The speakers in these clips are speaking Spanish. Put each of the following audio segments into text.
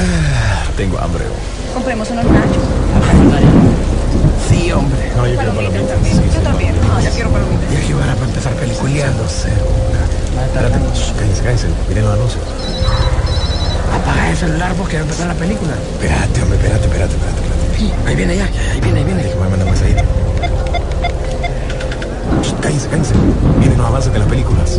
Ah, tengo hambre. Compremos unos nachos. Sí, hombre. No, yo quiero palomitas. también. Sí, sí, Yo también. No, yo quiero palomitas. Ya que van a empezar una. Espérate, shh, cállense, cállense. Miren los anuncios. Apaga el celular vos que va a empezar la película. Espérate, hombre, espérate, espérate, espérate. espérate. Ahí viene ya, ahí viene, ahí viene. Déjame mandar un mensajito. Cállense, cállense. Miren los avances de las películas.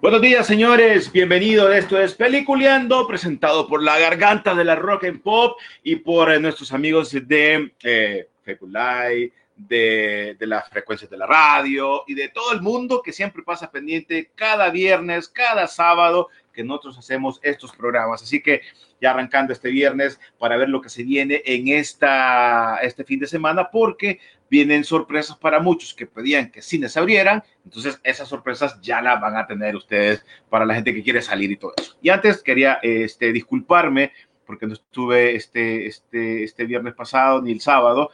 Buenos días, señores. Bienvenidos. Esto es Peliculeando, presentado por la garganta de la rock and pop y por eh, nuestros amigos de eh, de, de las frecuencias de la radio y de todo el mundo que siempre pasa pendiente cada viernes, cada sábado que nosotros hacemos estos programas. Así que ya arrancando este viernes para ver lo que se viene en esta, este fin de semana, porque vienen sorpresas para muchos que pedían que cines abrieran. Entonces, esas sorpresas ya las van a tener ustedes para la gente que quiere salir y todo eso. Y antes quería este, disculparme porque no estuve este, este, este viernes pasado ni el sábado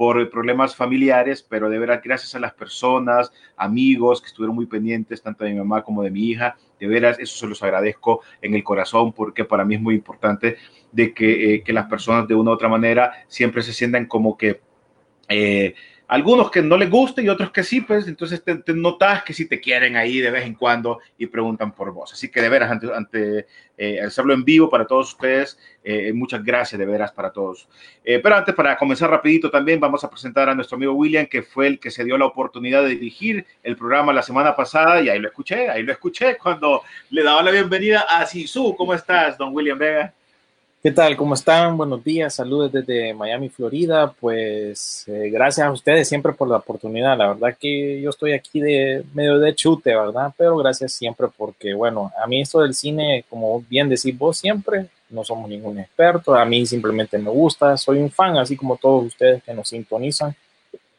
por problemas familiares, pero de veras, gracias a las personas, amigos que estuvieron muy pendientes, tanto de mi mamá como de mi hija, de veras, eso se los agradezco en el corazón, porque para mí es muy importante de que, eh, que las personas de una u otra manera siempre se sientan como que eh, algunos que no les gusta y otros que sí, pues entonces te, te, notas que sí te quieren ahí de vez en cuando y preguntan por vos. Así que de veras, ante, ante eh, hacerlo en vivo para todos ustedes, eh, muchas gracias de veras para todos. Eh, pero antes, para comenzar rapidito también, vamos a presentar a nuestro amigo William, que fue el que se dio la oportunidad de dirigir el programa la semana pasada y ahí lo escuché, ahí lo escuché cuando le daba la bienvenida a Sisu. ¿Cómo estás, don William Vega? ¿Qué tal? ¿Cómo están? Buenos días, saludos desde Miami, Florida. Pues eh, gracias a ustedes siempre por la oportunidad. La verdad que yo estoy aquí de medio de chute, ¿verdad? Pero gracias siempre porque, bueno, a mí esto del cine, como bien decís vos siempre, no somos ningún experto. A mí simplemente me gusta, soy un fan, así como todos ustedes que nos sintonizan.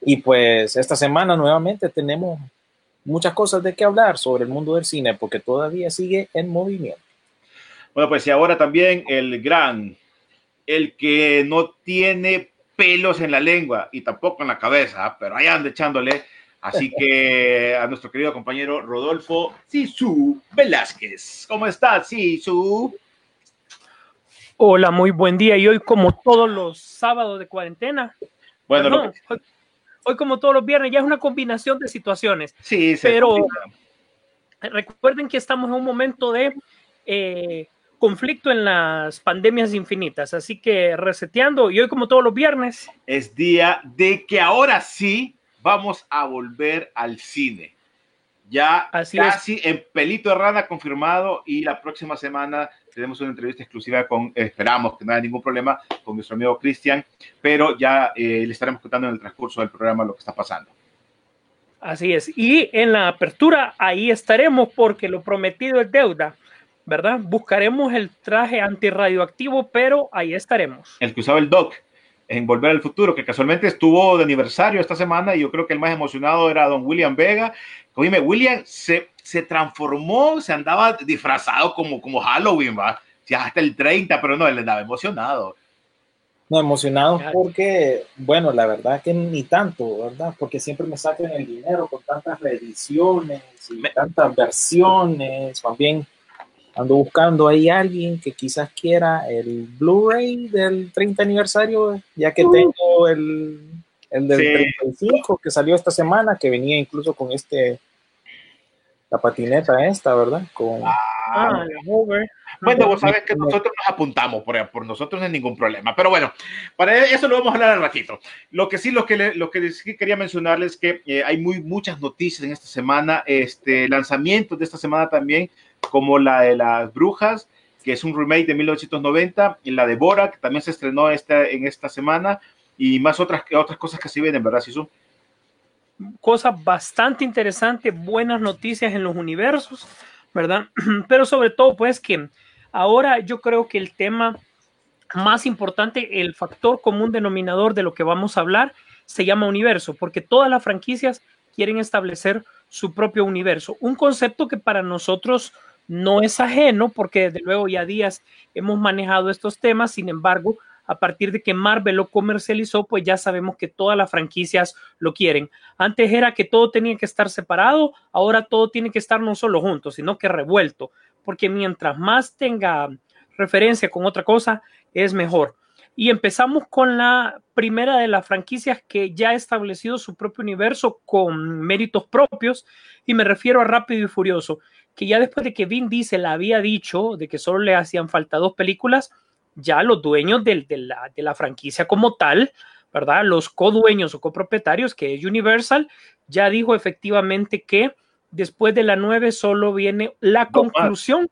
Y pues esta semana nuevamente tenemos muchas cosas de qué hablar sobre el mundo del cine porque todavía sigue en movimiento. Bueno, pues y ahora también el gran, el que no tiene pelos en la lengua y tampoco en la cabeza, pero ahí anda echándole. Así que a nuestro querido compañero Rodolfo Sisu Velázquez. ¿Cómo estás, Sisu? Hola, muy buen día. Y hoy, como todos los sábados de cuarentena, bueno, no, que... hoy, hoy, como todos los viernes, ya es una combinación de situaciones. Sí, sí. Pero recuerden que estamos en un momento de eh, conflicto en las pandemias infinitas. Así que reseteando, y hoy como todos los viernes. Es día de que ahora sí vamos a volver al cine. Ya Así casi es. en pelito de rana confirmado y la próxima semana tenemos una entrevista exclusiva con, eh, esperamos que no haya ningún problema, con nuestro amigo Cristian, pero ya eh, le estaremos contando en el transcurso del programa lo que está pasando. Así es. Y en la apertura ahí estaremos porque lo prometido es deuda. ¿Verdad? Buscaremos el traje antirradioactivo, pero ahí estaremos. El que usaba el Doc en Volver al Futuro, que casualmente estuvo de aniversario esta semana y yo creo que el más emocionado era don William Vega. Oíme, William se, se transformó, se andaba disfrazado como, como Halloween, va. Ya hasta el 30, pero no, él andaba emocionado. No, emocionado porque, bueno, la verdad que ni tanto, ¿verdad? Porque siempre me sacan el dinero con tantas reediciones y me... tantas versiones, también ando buscando ahí a alguien que quizás quiera el Blu-ray del 30 aniversario, ya que uh. tengo el, el del sí. 35 que salió esta semana, que venía incluso con este, la patineta esta, ¿verdad? Con, ah, bueno, vos sabes que nosotros nos apuntamos por, por nosotros no hay ningún problema. Pero bueno, para eso lo vamos a hablar al ratito. Lo que sí, lo que, le, lo que sí quería mencionarles es que eh, hay muy, muchas noticias en esta semana, este, lanzamientos de esta semana también, como la de las brujas, que es un remake de 1990, y la de Bora, que también se estrenó esta, en esta semana, y más otras, otras cosas que se vienen, ¿verdad, Sisu? Cosas bastante interesantes, buenas noticias en los universos, ¿verdad? Pero sobre todo, pues que ahora yo creo que el tema más importante, el factor común denominador de lo que vamos a hablar, se llama universo, porque todas las franquicias quieren establecer su propio universo. Un concepto que para nosotros no es ajeno, porque desde luego ya días hemos manejado estos temas, sin embargo, a partir de que Marvel lo comercializó, pues ya sabemos que todas las franquicias lo quieren. Antes era que todo tenía que estar separado, ahora todo tiene que estar no solo juntos, sino que revuelto, porque mientras más tenga referencia con otra cosa, es mejor. Y empezamos con la primera de las franquicias que ya ha establecido su propio universo con méritos propios, y me refiero a Rápido y Furioso, que ya después de que Vin Diesel había dicho de que solo le hacían falta dos películas, ya los dueños de, la, de la franquicia como tal, ¿verdad? Los codueños o copropietarios, que es Universal, ya dijo efectivamente que después de la 9 solo viene la conclusión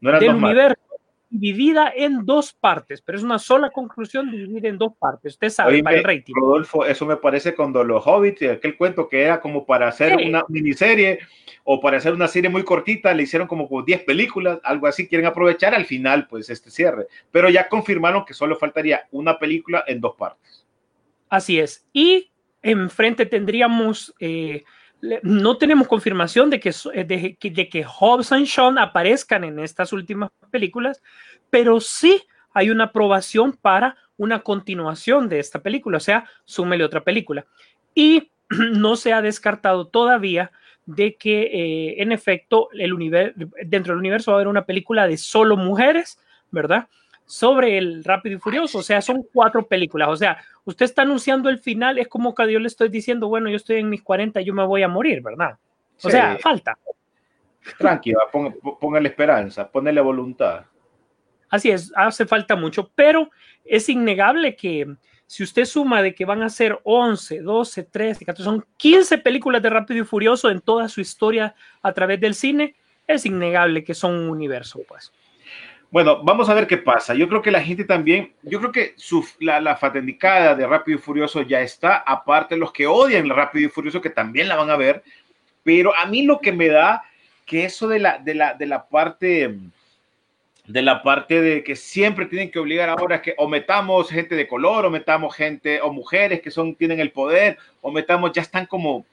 del universo dividida en dos partes, pero es una sola conclusión dividida en dos partes. Usted sabe, para el rating. Rodolfo, eso me parece cuando los Hobbits, aquel cuento que era como para hacer una miniserie o para hacer una serie muy cortita, le hicieron como 10 películas, algo así, quieren aprovechar al final, pues este cierre. Pero ya confirmaron que solo faltaría una película en dos partes. Así es. Y enfrente tendríamos... Eh, no tenemos confirmación de que, de, de que Hobbs y Sean aparezcan en estas últimas películas, pero sí hay una aprobación para una continuación de esta película, o sea, súmele otra película. Y no se ha descartado todavía de que, eh, en efecto, el dentro del universo va a haber una película de solo mujeres, ¿verdad? Sobre el Rápido y Furioso. O sea, son cuatro películas. O sea, usted está anunciando el final, es como que yo le estoy diciendo, bueno, yo estoy en mis 40, yo me voy a morir, ¿verdad? O sea, falta. Tranquila, póngale esperanza, ponele voluntad. Así es, hace falta mucho, pero es innegable que si usted suma de que van a ser 11, 12, 13, 14, son 15 películas de Rápido y Furioso en toda su historia a través del cine, es innegable que son un universo, pues. Bueno, vamos a ver qué pasa. Yo creo que la gente también, yo creo que su, la, la fanaticada de Rápido y Furioso ya está, aparte los que odian Rápido y Furioso que también la van a ver, pero a mí lo que me da que eso de la, de la, de la parte de la parte de que siempre tienen que obligar ahora que o metamos gente de color o metamos gente o mujeres que son tienen el poder o metamos ya están como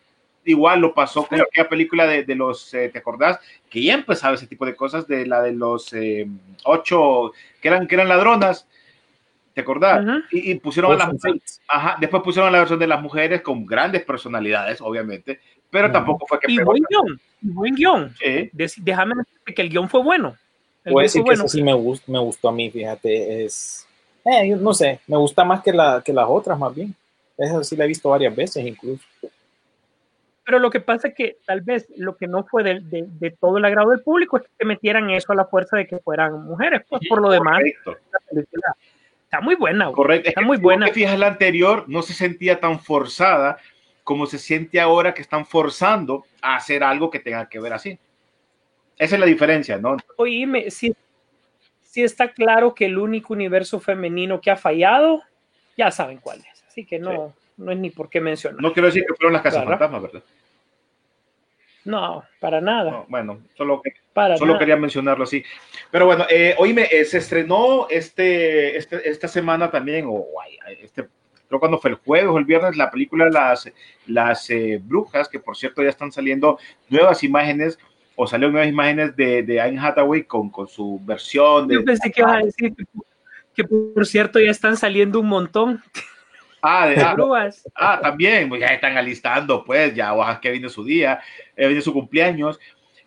igual lo pasó con aquella película de, de los, eh, ¿te acordás? Que ya empezaba ese tipo de cosas, de la de los eh, ocho, que eran, que eran ladronas, ¿te acordás? y, pusieron a las mujeres, ajá, después pusieron la versión de las mujeres con grandes personalidades, obviamente, pero tampoco fue que... Y buen guion, buen guion. Déjame decirte que el guion fue bueno. El Puedo decir que bueno. sí me, gustó, me gustó a mí, fíjate, es... Eh, no sé, me gusta más que, la, que las otras, más bien. Esa sí la he visto varias veces incluso. Pero lo que pasa es que tal vez lo que no fue de, de, todo el agrado del público es que metieran eso a la fuerza de que fueran mujeres. Pues por lo demás, está muy buena. Correcto. Está muy buena. Si fijas la anterior, no se sentía tan forzada como se siente ahora que están forzando a hacer algo que tenga que ver así. Esa es la diferencia, ¿no? Oíme, si, si está claro que el único universo femenino que ha fallado, ya saben cuál es. Así que no no es ni por qué mencionar. No quiero decir que fueron las casas fantasmas, ¿verdad? No, para nada. bueno, solo, solo quería mencionarlo así. Pero bueno, eh, oíme, eh, se estrenó este, este, esta semana también, o este, creo cuando fue el jueves o el viernes, la película Las, las eh, Brujas, que por cierto ya están saliendo nuevas imágenes, o salieron nuevas imágenes de, de Anne Hathaway con, con su versión. De, Yo pensé que iba a decir que por cierto ya están saliendo un montón. Ah, de, ah, ah, también, pues ya están alistando, pues, ya ojalá que viene su día, eh, viene su cumpleaños.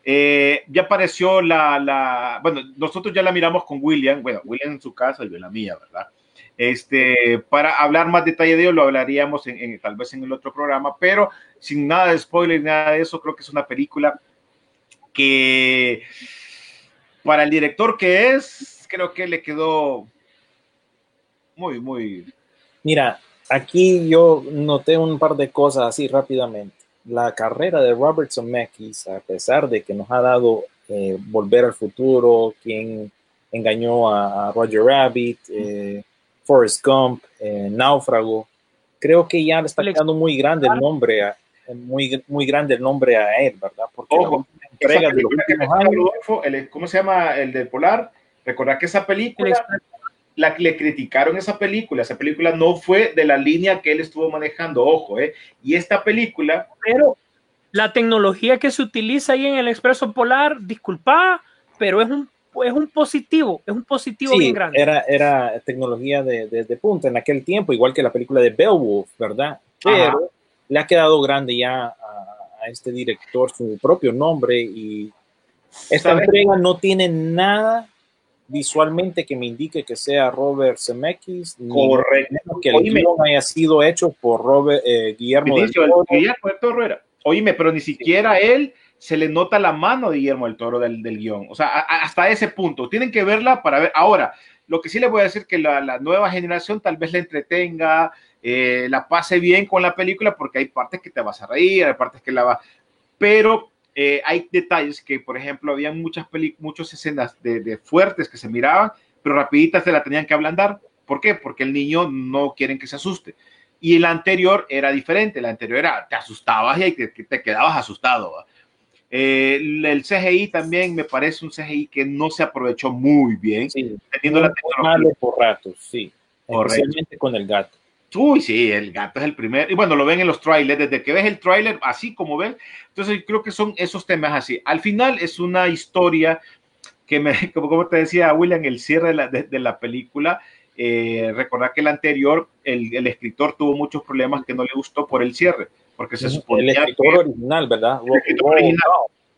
Eh, ya apareció la, la, bueno, nosotros ya la miramos con William, bueno, William en su casa y yo en la mía, ¿verdad? Este, para hablar más detalle de ello, lo hablaríamos en, tal vez en el otro programa, pero sin nada de spoiler, nada de eso, creo que es una película que para el director que es, creo que le quedó muy, muy... Mira, Aquí yo noté un par de cosas así rápidamente. La carrera de Robert Zemeckis, a pesar de que nos ha dado eh, Volver al Futuro, quien engañó a, a Roger Rabbit, eh, Forrest Gump, eh, Náufrago. Creo que ya le está quedando muy grande el nombre, a- muy, muy grande el nombre a él, ¿verdad? Porque Ojo, entrega de los años, Rodolfo, el- ¿cómo se llama? El de Polar. Recordad que esa El película. La que le criticaron esa película, esa película no fue de la línea que él estuvo manejando, ojo, ¿eh? Y esta película, pero la tecnología que se utiliza ahí en el Expreso Polar, disculpa, pero es un, es un positivo, es un positivo sí, bien grande. era, era tecnología de, de- de punta en aquel tiempo, igual que la película de Beowulf, ¿verdad? Pero le ha quedado grande ya a, a este director su propio nombre y esta ¿sabes? entrega no tiene nada visualmente que me indique que sea Robert Zemeckis, Correcto. que el Oíme. guion haya sido hecho por Robert, eh, Guillermo del Toro. Guillermo del Toro era. Oíme, pero ni siquiera él se le nota la mano de Guillermo del Toro del, del guion. O sea, a- hasta ese punto. Tienen que verla para ver. Ahora, lo que sí les voy a decir que la, la nueva generación tal vez la entretenga, eh, la pase bien con la película, porque hay partes que te vas a reír, hay partes que la va. Pero eh, hay detalles que, por ejemplo, había muchas, muchas escenas de, de fuertes que se miraban, pero rapiditas se la tenían que ablandar. ¿Por qué? Porque el niño no quieren que se asuste. Y el anterior era diferente. El anterior era, te asustabas y te, te quedabas asustado. Eh, el CGI también me parece un CGI que no se aprovechó muy bien, Sí, teniendo la tecnología. malo por ratos, sí. Correcto. Especialmente con el gato. Uy, sí, el gato es el primer. Y bueno, lo ven en los trailers. Desde que ves el trailer, así como ven. Entonces, creo que son esos temas así. Al final es una historia que me, como, como te decía William, el cierre de la, de, de la película. Eh, recordar que el anterior, el, el, escritor tuvo muchos problemas que no le gustó por el cierre, porque se suponía. El escritor que, original, ¿verdad? El escritor original,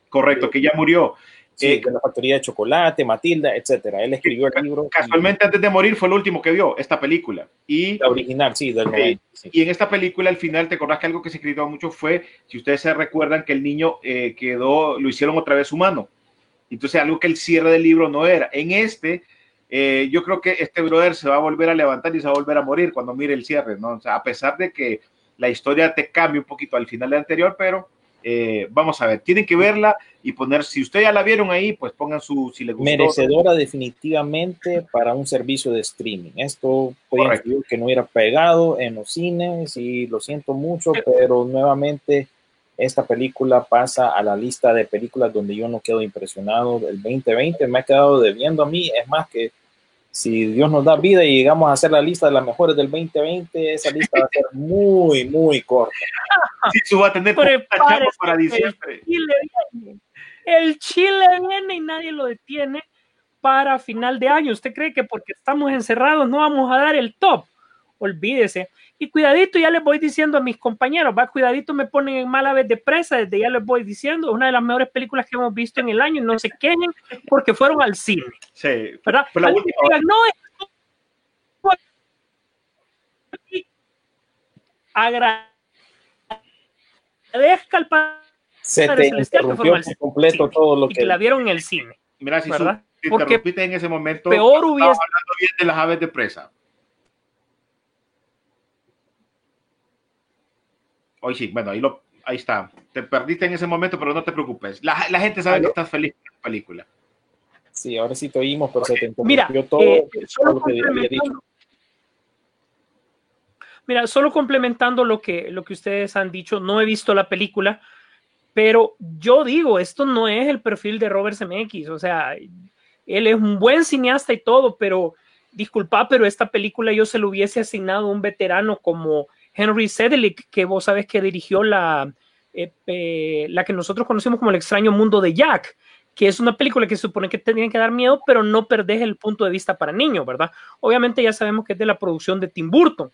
correcto, que ya murió. Sí, eh, de la factoría de chocolate, Matilda, etcétera. Él escribió el libro. Casualmente, y... antes de morir, fue el último que vio esta película. Y, la original, sí, del 90, sí. Y en esta película, al final, te acordás que algo que se criticó mucho fue, si ustedes se recuerdan, que el niño eh, quedó, lo hicieron otra vez humano. Entonces, algo que el cierre del libro no era. En este, eh, yo creo que este brother se va a volver a levantar y se va a volver a morir cuando mire el cierre, ¿no? O sea, a pesar de que la historia te cambia un poquito al final del anterior, pero eh, vamos a ver, tienen que verla y poner, si ustedes ya la vieron ahí, pues pongan su, si les gustó. Merecedora definitivamente para un servicio de streaming. Esto puede que no hubiera pegado en los cines y lo siento mucho, pero nuevamente esta película pasa a la lista de películas donde yo no quedo impresionado. El 2020 me ha quedado debiendo a mí, es más que si Dios nos da vida y llegamos a hacer la lista de las mejores del 2020, esa lista va a ser muy, muy corta. Sí, va a tener para diciembre. El Chile, viene. el Chile viene y nadie lo detiene para final de año. ¿Usted cree que porque estamos encerrados no vamos a dar el top? Olvídese. Y cuidadito, ya les voy diciendo a mis compañeros, va, cuidadito, me ponen en mala vez de presa, desde ya les voy diciendo, una de las mejores películas que hemos visto en el año, no se quejen porque fueron al cine. Sí, ¿verdad? Fue la última. Digan, no, agradezca al Padre se te interrumpió por completo cine, todo lo y que... que la vieron en el cine. Mira, si ¿verdad? Su, Porque interrumpiste en ese momento, peor hubiese... hablando bien de las aves de presa. Hoy sí, bueno, ahí, lo, ahí está. Te perdiste en ese momento, pero no te preocupes. La, la gente sabe ¿Aló? que estás feliz con la película. Sí, ahora sí te oímos, pero okay. se te Mira, todo, eh, todo lo que había dicho. Mira, solo complementando lo que, lo que ustedes han dicho, no he visto la película, pero yo digo, esto no es el perfil de Robert Zemeckis, o sea, él es un buen cineasta y todo, pero disculpa, pero esta película yo se lo hubiese asignado a un veterano como Henry Sedelick, que vos sabes que dirigió la, eh, eh, la que nosotros conocemos como El extraño mundo de Jack, que es una película que se supone que tiene que dar miedo, pero no perdés el punto de vista para niños, ¿verdad? Obviamente ya sabemos que es de la producción de Tim Burton,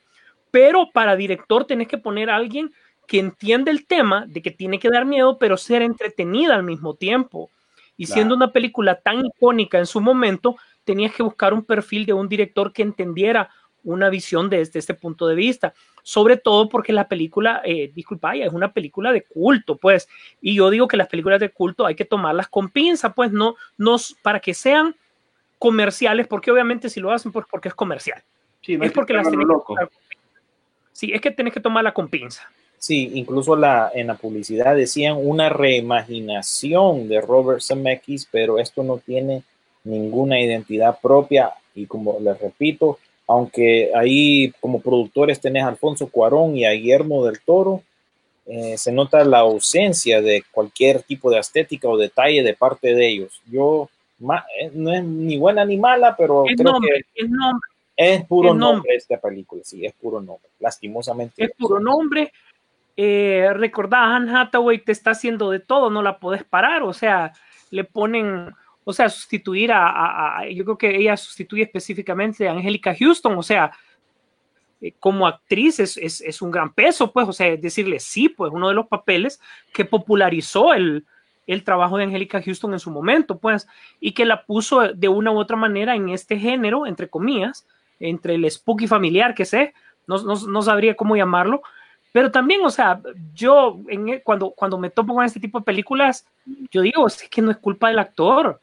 pero para director tenés que poner a alguien que entiende el tema de que tiene que dar miedo, pero ser entretenida al mismo tiempo. Y claro. siendo una película tan icónica en su momento, tenías que buscar un perfil de un director que entendiera una visión desde este punto de vista. Sobre todo porque la película, eh, disculpa, es una película de culto, pues. Y yo digo que las películas de culto hay que tomarlas con pinza, pues, no, no para que sean comerciales, porque obviamente si lo hacen, pues porque es comercial. Sí, no es porque las tenés loco. que Sí, es que tenés que tomarla con pinza. Sí, incluso la, en la publicidad decían una reimaginación de Robert Zemeckis, pero esto no tiene ninguna identidad propia y como les repito, aunque ahí como productores tenés a Alfonso Cuarón y a Guillermo del Toro, eh, se nota la ausencia de cualquier tipo de estética o detalle de parte de ellos. Yo, eh, no es ni buena ni mala, pero Es creo nombre, que es nombre, es puro es nombre. nombre esta película, sí, es puro nombre, lastimosamente. es puro nombre. Eh, recordá, Anne Hathaway te está haciendo de todo, no la podés parar, o sea, le ponen, o sea, sustituir a, yo creo que ella sustituye específicamente a Angélica Houston, o sea, eh, como actriz es, un gran peso, pues, o sea, decirle sí, pues, uno de los papeles que popularizó el, trabajo de Angélica Houston en su momento, pues, y que la puso de una u otra manera en este género, entre comillas, entre el spooky familiar que sé, no, sabría cómo llamarlo, pero también, o sea, yo e- cuando, cuando me topo con este tipo de películas, yo digo, es que no es culpa del actor,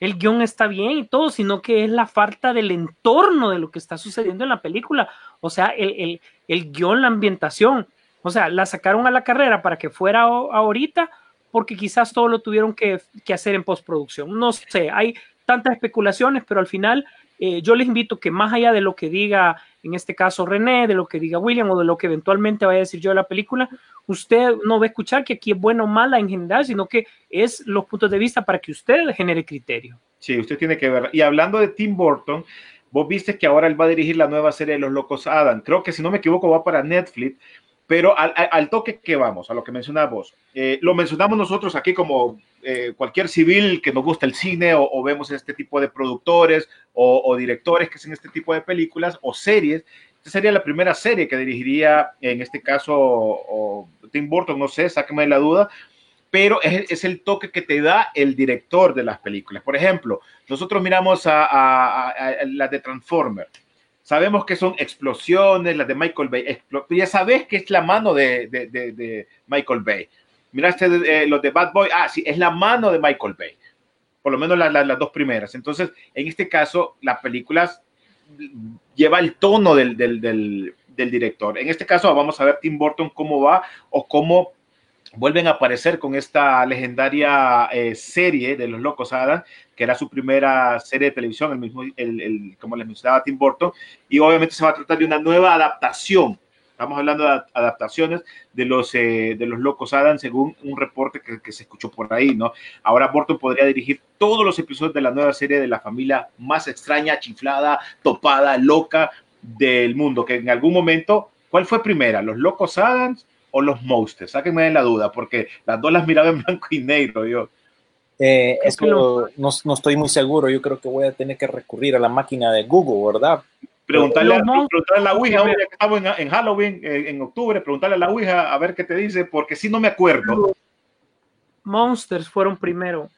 el guion está bien y todo, sino que es la falta del entorno de lo que está sucediendo en la película, o sea, el, el, el guion, la ambientación, o sea, la sacaron a la carrera para que fuera ahorita, porque quizás todo lo tuvieron que, que hacer en postproducción, no sé, hay tantas especulaciones, pero al final eh, yo les invito que más allá de lo que diga, en este caso René, de lo que diga William o de lo que eventualmente vaya a decir yo de la película, usted no va a escuchar que aquí es buena o mala en general, sino que es los puntos de vista para que usted genere criterio. Sí, usted tiene que ver. Y hablando de Tim Burton, vos viste que ahora él va a dirigir la nueva serie de Los Locos Adam. Creo que si no me equivoco va para Netflix, pero al, al- toque que vamos, a lo que mencionabas. Eh, lo mencionamos nosotros aquí como eh, cualquier civil que nos gusta el cine o, o vemos este tipo de productores o, o directores que hacen este tipo de películas o series. Esta sería la primera serie que dirigiría, en este caso, o Tim Burton, no sé, sáqueme de la duda, pero es, es el toque que te da el director de las películas. Por ejemplo, nosotros miramos a, a- a- a las de Transformers. Sabemos que son explosiones, las de Michael Bay. explo- ya sabes que es la mano de, de- de- Michael Bay. Miraste eh, los de Bad Boy. Ah, sí, es la mano de Michael Bay. Por lo menos la- la- las dos primeras. Entonces, en este caso, las películas lleva el tono del, del- del- del director. En este caso, vamos a ver Tim Burton cómo va o cómo vuelven a aparecer con esta legendaria eh, serie de Los Locos Adam, que era su primera serie de televisión, el mismo, el, el- como les mencionaba Tim Burton, y obviamente se va a tratar de una nueva adaptación. Estamos hablando de ad- adaptaciones de los, eh, de los Locos Adam, según un reporte que, que se escuchó por ahí, ¿no? Ahora Burton podría dirigir todos los episodios de la nueva serie de la familia más extraña, chiflada, topada, loca del mundo, que en algún momento, ¿cuál fue primera? ¿Los Locos Adams o los Monsters? Sáquenme de la duda, porque las dos las miraba en blanco y negro yo. Eh, eso que lo- no, no estoy muy seguro. Yo creo que voy a tener que recurrir a la máquina de Google, ¿verdad? Preguntarle, a, preguntarle a la Ouija, ahora que estamos en, en Halloween, en, en octubre, preguntarle a la Ouija a ver qué te dice, porque si no me acuerdo. Monsters fueron primero.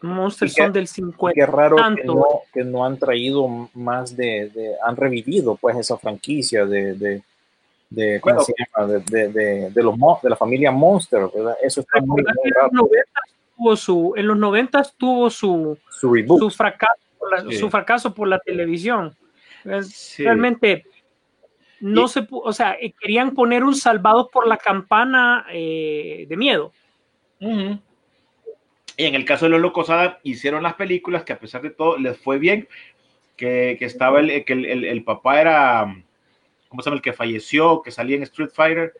Monsters ¿Y qué- son del 50. Qué raro que Tanto. no, que no han traído más de, de- han revivido pues esa franquicia de, de, de ¿cómo Bueno. se llama? De, de, de, de los, de la familia Monster, ¿verdad? Eso está muy, en los raro. 90 tuvo su, en los 90 tuvo su, Su reboot. su fracaso, por la, Sí. su fracaso por la televisión. Sí. Realmente no Y- se, o sea, eh, querían poner un salvados por la campana eh, de miedo. Y en el caso de los Locos Adam, hicieron las películas que a pesar de todo les fue bien, que, que estaba el, que el, el- el papá era, ¿cómo se llama? El que falleció, que salía en Street Fighter.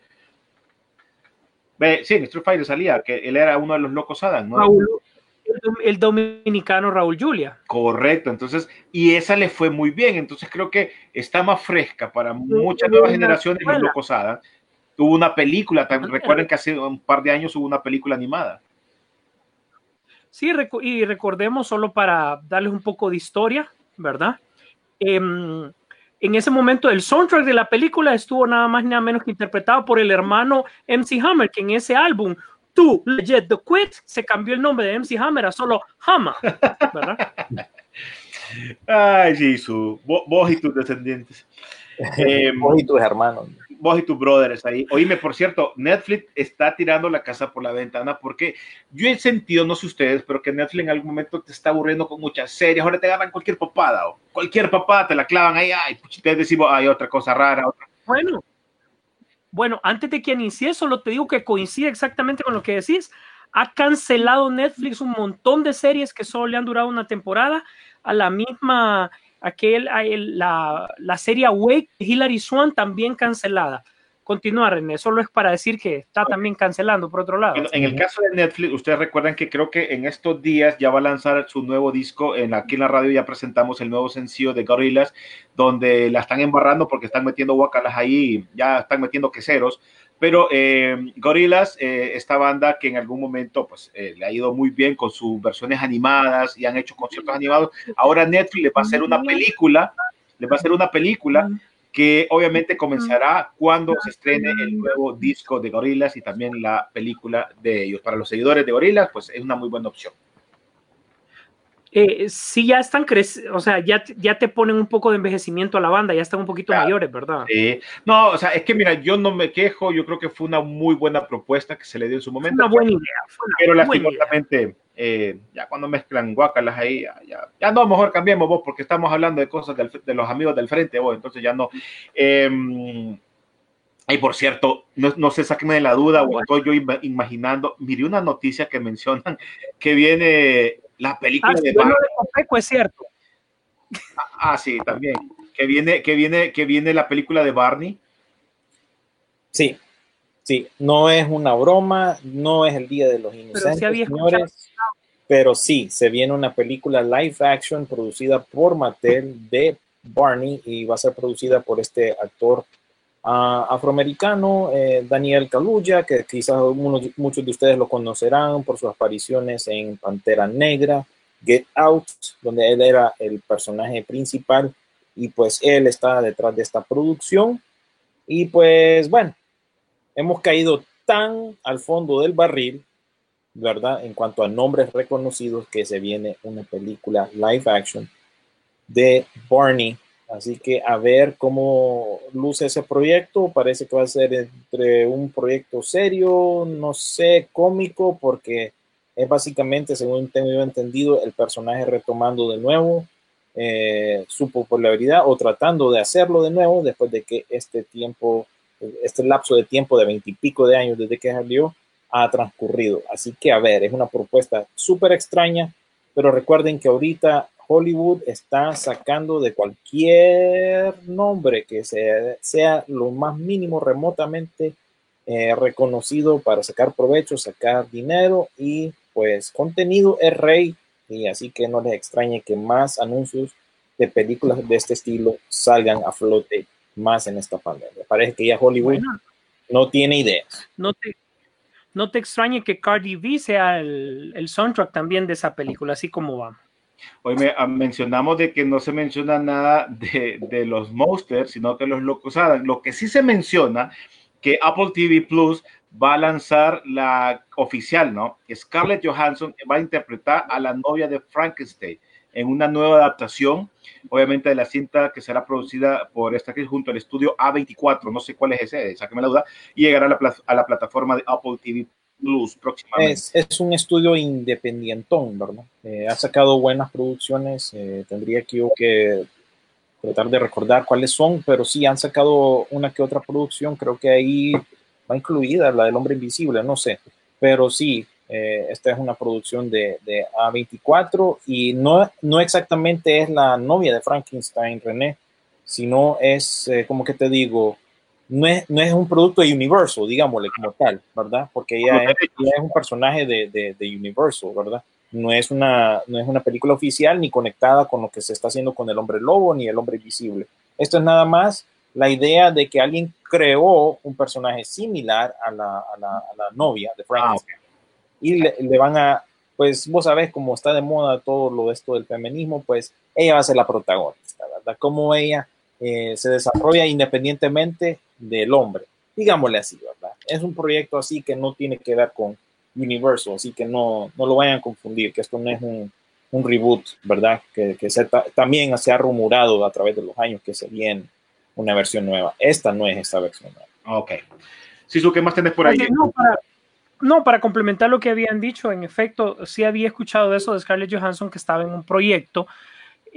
Ve, sí, en Street Fighter salía, que él era uno de los Locos Adam, ¿no? Raúl, el, dom- el dominicano Raúl Julia. Correcto, entonces, y esa le fue muy bien, entonces creo que está más fresca para muchas nuevas generaciones los. Locos Adam. Hubo una película, recuerden que hace un par de años hubo una película animada. Sí, y recordemos solo para darles un poco de historia, ¿verdad? Em, en ese momento el soundtrack de la película estuvo nada más ni nada menos que interpretado por el hermano MC Hammer, que en ese álbum, tú, Legit The Quit, se cambió el nombre de MC Hammer a solo Hammer, ¿verdad? Ay, Jesús, vos, vos y tus descendientes. Eh, Vos y tus hermanos. Vos y tus brothers ahí. Oíme, por cierto, Netflix está tirando la casa por la ventana porque yo he sentido, no sé ustedes, pero que Netflix en algún momento te está aburriendo con muchas series. Ahora te agarran cualquier papada o cualquier papada te la clavan ahí. Ay, puch, te decimos, hay otra cosa rara. Bueno, bueno, antes de que inicie, solo te digo que coincide exactamente con lo que decís. Ha cancelado Netflix un montón de series que solo le han durado una temporada. A la misma, aquel, a el- la, la serie Awake de Hilary Swan también cancelada. Continúa, René, solo es para decir que está también cancelando por otro lado. En, en el caso de Netflix, ustedes recuerdan que creo que en estos días ya va a lanzar su nuevo disco. En, aquí en la radio ya presentamos el nuevo sencillo de Gorillaz, donde la están embarrando porque están metiendo guacalas ahí, ya están metiendo queseros. Pero eh, Gorillaz, eh, esta banda que en algún momento pues, eh, le ha ido muy bien con sus versiones animadas y han hecho conciertos animados, ahora Netflix le va a hacer una película, le va a hacer una película que obviamente comenzará cuando se estrene el nuevo disco de Gorillaz y también la película de ellos. Para los seguidores de Gorillaz, pues es una muy buena opción. Eh, sí, ya están creciendo, o sea, ya, ya te ponen un poco de envejecimiento a la banda, ya están un poquito Claro. mayores, ¿verdad? Sí. No, o sea, es que mira, yo no me quejo, yo creo que fue una muy buena propuesta que se le dio en su Fue momento. una buena idea. Fue una pero lastimosamente, eh, ya cuando mezclan guacalas ahí, ya, ya, ya no, mejor cambiemos vos, porque estamos hablando de cosas del- de los amigos del frente, vos, entonces ya no. Eh, y por cierto, no, no sé, sáquenme de la duda, o estoy yo ima- imaginando, miré una noticia que mencionan que viene la película Ah, de sí, de Copeco, es cierto. Ah, sí, también. Que viene, que viene, que viene la película de Barney. Sí, sí, no es una broma, no es el Día de los Inocentes, sí había escuchado. señores, pero sí, se viene una película live action producida por Mattel de Barney y va a ser producida por este actor ah, afroamericano, eh, Daniel Kaluuya, que quizás muchos de ustedes lo conocerán por sus apariciones en Pantera Negra, Get Out, donde él era el personaje principal y pues él está detrás de esta producción. Y pues bueno, hemos caído tan al fondo del barril, ¿verdad? En cuanto a nombres reconocidos que se viene una película live action de Barney. Así que a ver cómo luce ese proyecto. Parece que va a ser entre un proyecto serio, no sé, cómico, porque es básicamente, según tengo yo entendido, el personaje retomando de nuevo eh, su popularidad o tratando de hacerlo de nuevo después de que este tiempo, este lapso de tiempo de veintipico de años desde que salió ha transcurrido. Así que a ver, es una propuesta súper extraña, pero recuerden que ahorita Hollywood está sacando de cualquier nombre que sea, sea lo más mínimo remotamente eh, reconocido para sacar provecho, sacar dinero y pues contenido es rey y así que no les extrañe que más anuncios de películas de este estilo salgan a flote más en esta pandemia. Parece que ya Hollywood Bueno, no tiene ideas. no te, no te extrañe que Cardi B sea el, el soundtrack también de esa película, así como va. Hoy ah, mencionamos de que no se menciona nada de, los monsters, sino que los locos Adams. Lo que sí se menciona que Apple TV Plus va a lanzar la oficial, ¿no? Scarlett Johansson va a interpretar a la novia de Frankenstein en una nueva adaptación, obviamente de la cinta que será producida por esta actriz junto al estudio A24, no sé cuál es ese, sáqueme la duda, y llegará a la, a la plataforma de Apple TV Próximamente. Es, es un estudio independientón, ¿verdad? Eh, ha sacado buenas producciones, eh, tendría que yo que tratar de recordar cuáles son, pero sí han sacado una que otra producción, creo que ahí va incluida la del hombre invisible, no sé, pero sí, eh, esta es una producción de, de A24 y no, no exactamente es la novia de Frankenstein, René, sino es, eh, como que te digo, no es, no es un producto de Universal, digámosle como tal, ¿verdad? Porque ella es, ella es un personaje de, de, de Universal, ¿verdad? No es, una, no es una película oficial ni conectada con lo que se está haciendo con el hombre lobo ni el hombre visible. Esto es nada más la idea de que alguien creó un personaje similar a la, a la, a la novia de Frankenstein. Y le, le van a, pues vos sabés cómo está de moda todo lo esto del feminismo, pues ella va a ser la protagonista, ¿verdad? Cómo ella eh, se desarrolla independientemente del hombre, digámosle así, ¿verdad? Es un proyecto así que no tiene que ver con Universal, así que no, no lo vayan a confundir, que esto no es un, un reboot, ¿verdad? Que, que se ta- también se ha rumorado a través de los años que se viene una versión nueva. Esta no es esta versión nueva. Ok. Sisu, ¿qué más tenés por ahí? No, para, no, para complementar lo que habían dicho, en efecto, sí había escuchado de eso de Scarlett Johansson que estaba en un proyecto.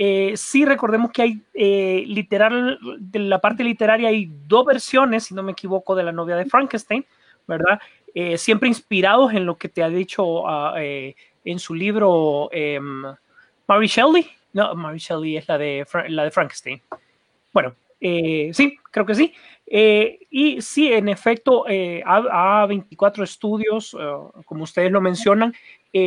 Eh, sí, recordemos que hay eh, literal, de la parte literaria hay dos versiones, si no me equivoco, de la novia de Frankenstein, ¿verdad? eh, siempre inspirados en lo que te ha dicho eh, en su libro em, Mary Shelley. No, Mary Shelley es la de, la de Frankenstein. Bueno, eh, sí, creo que sí. Eh, y sí, en efecto, eh, A, 24 Estudios, eh, como ustedes lo mencionan,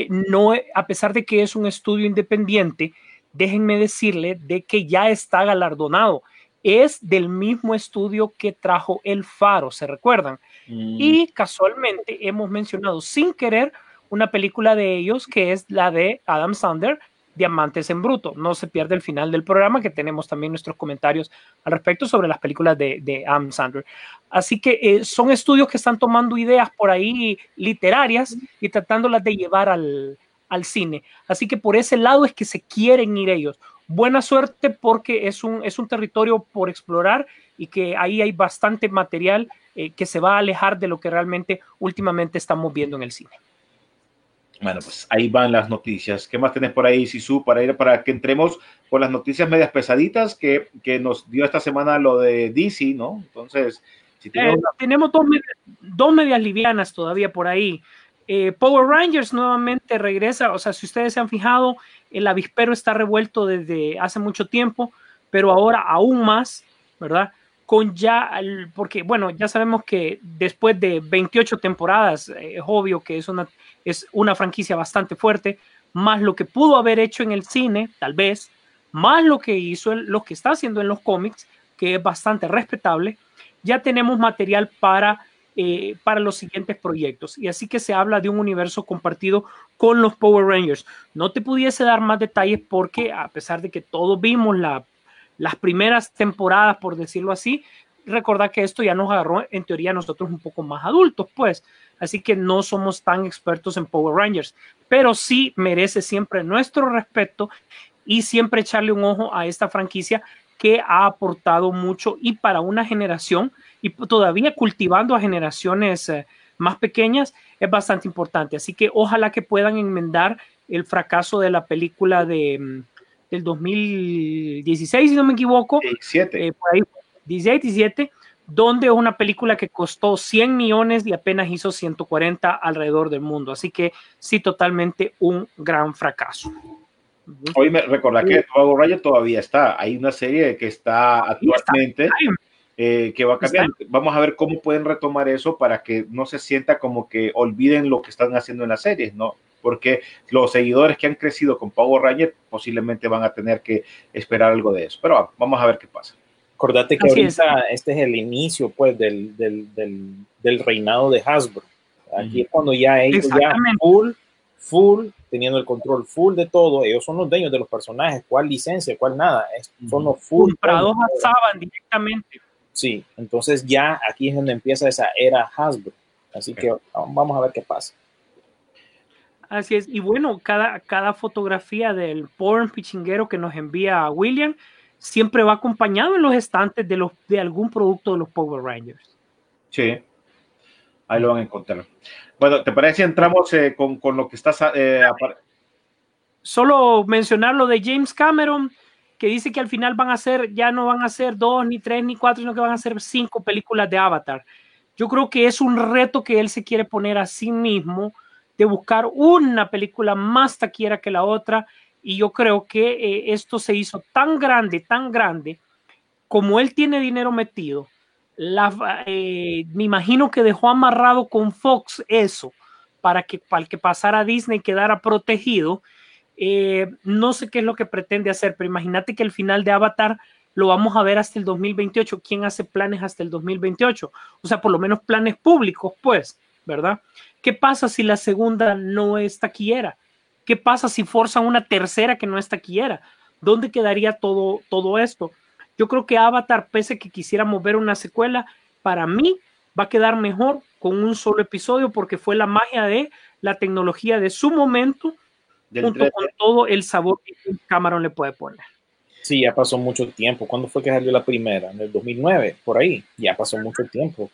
no, a pesar de que es un estudio independiente, déjenme decirle de que ya está galardonado. Es del mismo estudio que trajo El Faro, ¿se recuerdan? Y casualmente hemos mencionado sin querer una película de ellos que es la de Adam Sandler, Diamantes en Bruto. No se pierde el final del programa, que tenemos también nuestros comentarios al respecto sobre las películas de, de Adam Sandler. Así que eh, son estudios que están tomando ideas por ahí literarias y tratándolas de llevar al, al cine. Así que por ese lado es que se quieren ir ellos. Buena suerte porque es un, es un territorio por explorar y que ahí hay bastante material eh, que se va a alejar de lo que realmente últimamente estamos viendo en el cine. Bueno, pues ahí van las noticias. ¿Qué más tenés por ahí, Sisu, para ir para que entremos con las noticias medias pesaditas que, que nos dio esta semana lo de DC, ¿no? Entonces, si Eh, una- tenemos dos medias livianas todavía por ahí. Eh, Power Rangers nuevamente regresa, o sea, si ustedes se han fijado, el avispero está revuelto desde hace mucho tiempo, pero ahora aún más, ¿verdad? Con ya, al- porque bueno, ya sabemos que después de 28 temporadas, eh, es obvio que es una, es una franquicia bastante fuerte, más lo que pudo haber hecho en el cine, tal vez, más lo que hizo, el- lo que está haciendo en los cómics, que es bastante respetable, ya tenemos material para, eh, para los siguientes proyectos. Y así que se habla de un universo compartido con los Power Rangers. No te pudiese dar más detalles porque a pesar de que todos vimos la, las primeras temporadas, por decirlo así, recordar que esto ya nos agarró en teoría nosotros un poco más adultos, pues. Así que no somos tan expertos en Power Rangers, pero sí merece siempre nuestro respeto y siempre echarle un ojo a esta franquicia que ha aportado mucho y para una generación y todavía cultivando a generaciones eh, más pequeñas es bastante importante. Así que ojalá que puedan enmendar el fracaso de la película de, mm, del 2016, si no me equivoco, 17. eh, por ahí, 16, 17, donde es una película que costó 100 millones y apenas hizo 140 alrededor del mundo. Así que sí, totalmente un gran fracaso. Hoy me recordar que Power Ranger todavía está. Hay una serie que está actualmente eh, que va a cambiar. Vamos a ver cómo pueden retomar eso para que no se sienta como que olviden lo que están haciendo en las series, ¿no? Porque los seguidores que han crecido con Power Ranger posiblemente van a tener que esperar algo de eso. Pero vamos a ver qué pasa. Acordate que Así ahorita este es el inicio pues del, del, del, del reinado de Hasbro. Aquí es cuando ya ellos ya full, full, teniendo el control full de todo, ellos son los dueños de los personajes, cuál licencia, cuál nada, es- son los full. Comprados a Saban directamente. Sí, entonces ya aquí es donde empieza esa era Hasbro. Así que vamos a ver qué pasa. Así es. Y bueno, cada, cada fotografía del porn pichinguero que nos envía William siempre va acompañado en los estantes de, los, de algún producto de los Power Rangers. Sí, ahí lo van a encontrar. Bueno, ¿te parece si entramos eh, con, con lo que estás... eh, Solo mencionar lo de James Cameron, que dice que al final van a ser, ya no van a ser dos, ni tres, ni cuatro, sino que van a ser cinco películas de Avatar. Yo creo que es un reto que él se quiere poner a sí mismo de buscar una película más taquiera que la otra. Y yo creo que eh, esto se hizo tan grande, tan grande, como él tiene dinero metido. La, eh, me imagino que dejó amarrado con Fox eso para que, para que pasara Disney quedara protegido. Eh, no sé qué es lo que pretende hacer, pero imagínate que el final de Avatar lo vamos a ver hasta el 2028. ¿Quién hace planes hasta el 2028? O sea, por lo menos planes públicos, pues, ¿verdad? ¿Qué pasa si la segunda no es taquillera? ¿Qué pasa si forzan una tercera que no es taquillera? ¿Dónde quedaría todo, todo esto? Yo creo que Avatar, pese a que quisiéramos ver una secuela, para mí va a quedar mejor con un solo episodio porque fue la magia de la tecnología de su momento del junto 13? con todo el sabor que Cameron le puede poner. Sí, ya pasó mucho tiempo. ¿Cuándo fue que salió la primera? En el 2009, por ahí. Ya pasó mucho tiempo.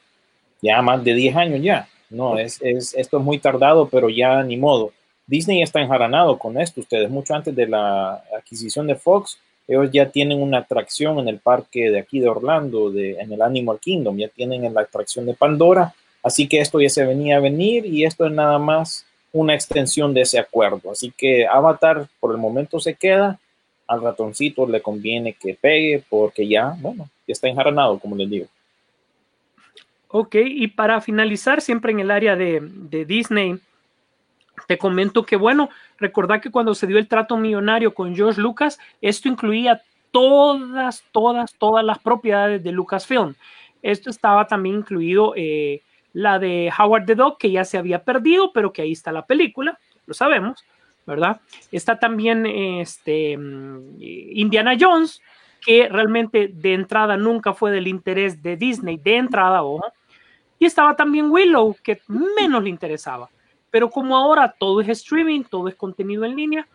Ya más de 10 años ya. No, es, es, esto es muy tardado, pero ya ni modo. Disney está enjaranado con esto. Ustedes, mucho antes de la adquisición de Fox, ellos ya tienen una atracción en el parque de aquí de Orlando, de, en el Animal Kingdom. Ya tienen la atracción de Pandora Así que esto ya se venía a venir y esto es nada más una extensión de ese acuerdo. Así que Avatar por el momento se queda. Al ratoncito le conviene que pegue porque ya, bueno, está enjarnado, como les digo. Ok, y para finalizar, siempre en el área de, de Disney, te comento que, bueno, recordad que cuando se dio el trato millonario con George Lucas, esto incluía todas, todas, todas las propiedades de Lucasfilm. Esto estaba también incluido eh, la de Howard the Dog, que ya se había perdido, pero que ahí está la película, lo sabemos, ¿verdad? Está también este, mm, Indiana Jones, que realmente de entrada nunca fue del interés de Disney, de entrada, ojo. Y estaba también Willow, que menos le interesaba. Pero como ahora todo es streaming, todo es contenido en línea,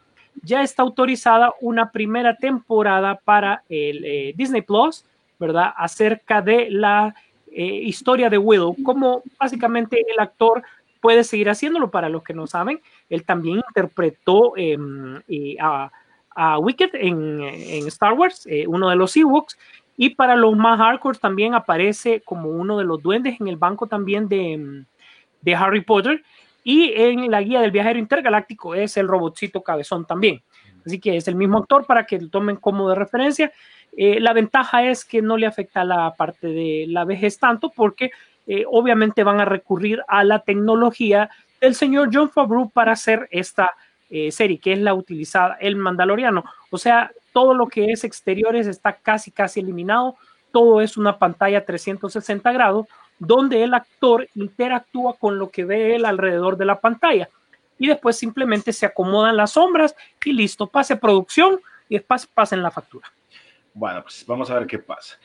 ya está autorizada una primera temporada para el eh, Disney Plus, ¿verdad? Acerca de la eh, historia de Willow, como básicamente el actor puede seguir haciéndolo para los que no saben. Él también interpretó em, a, a, Wicked en, en Star Wars, eh, uno de los Ewoks, y para los más hardcore también aparece como uno de los duendes en el banco también de, em, de Harry Potter. Y en la guía del viajero intergaláctico es el robotcito cabezón también. Así que es el mismo actor para que lo tomen como de referencia. Eh, la ventaja es que no le afecta la parte de la vejez tanto porque eh, obviamente van a recurrir a la tecnología del señor John Favreau para hacer esta eh, serie, que es la utilizada, el Mandaloriano. O sea, todo lo que es exteriores está casi, casi eliminado. Todo es una pantalla 360 grados donde el actor interactúa con lo que ve él alrededor de la pantalla. Y después simplemente se acomodan las sombras y listo, pase producción y después pasen la factura. Bueno, pues vamos a ver qué pasa.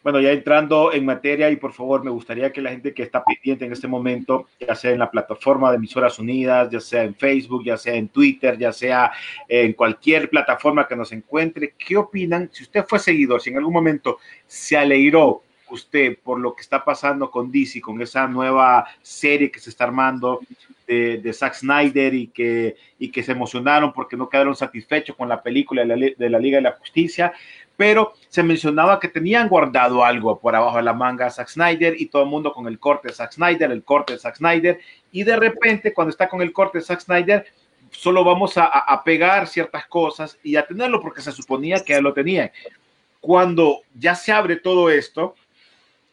Bueno, ya entrando en materia y por favor me gustaría que la gente que está pendiente en este momento, ya sea en la plataforma de emisoras unidas, ya sea en Facebook, ya sea en Twitter, ya sea en cualquier plataforma que nos encuentre, ¿qué opinan? Si usted fue seguidor, si en algún momento se alegró usted por lo que está pasando con DC, con esa nueva serie que se está armando de, de Zack Snyder y que, y que se emocionaron porque no quedaron satisfechos con la película de la, de la Liga de la Justicia, pero se mencionaba que tenían guardado algo por abajo de la manga Zack Snyder y todo el mundo con el corte de Zack Snyder, el corte de Zack Snyder, y de repente cuando está con el corte de Zack Snyder, solo vamos a, a pegar ciertas cosas y a tenerlo porque se suponía que ya lo tenía. Cuando ya se abre todo esto,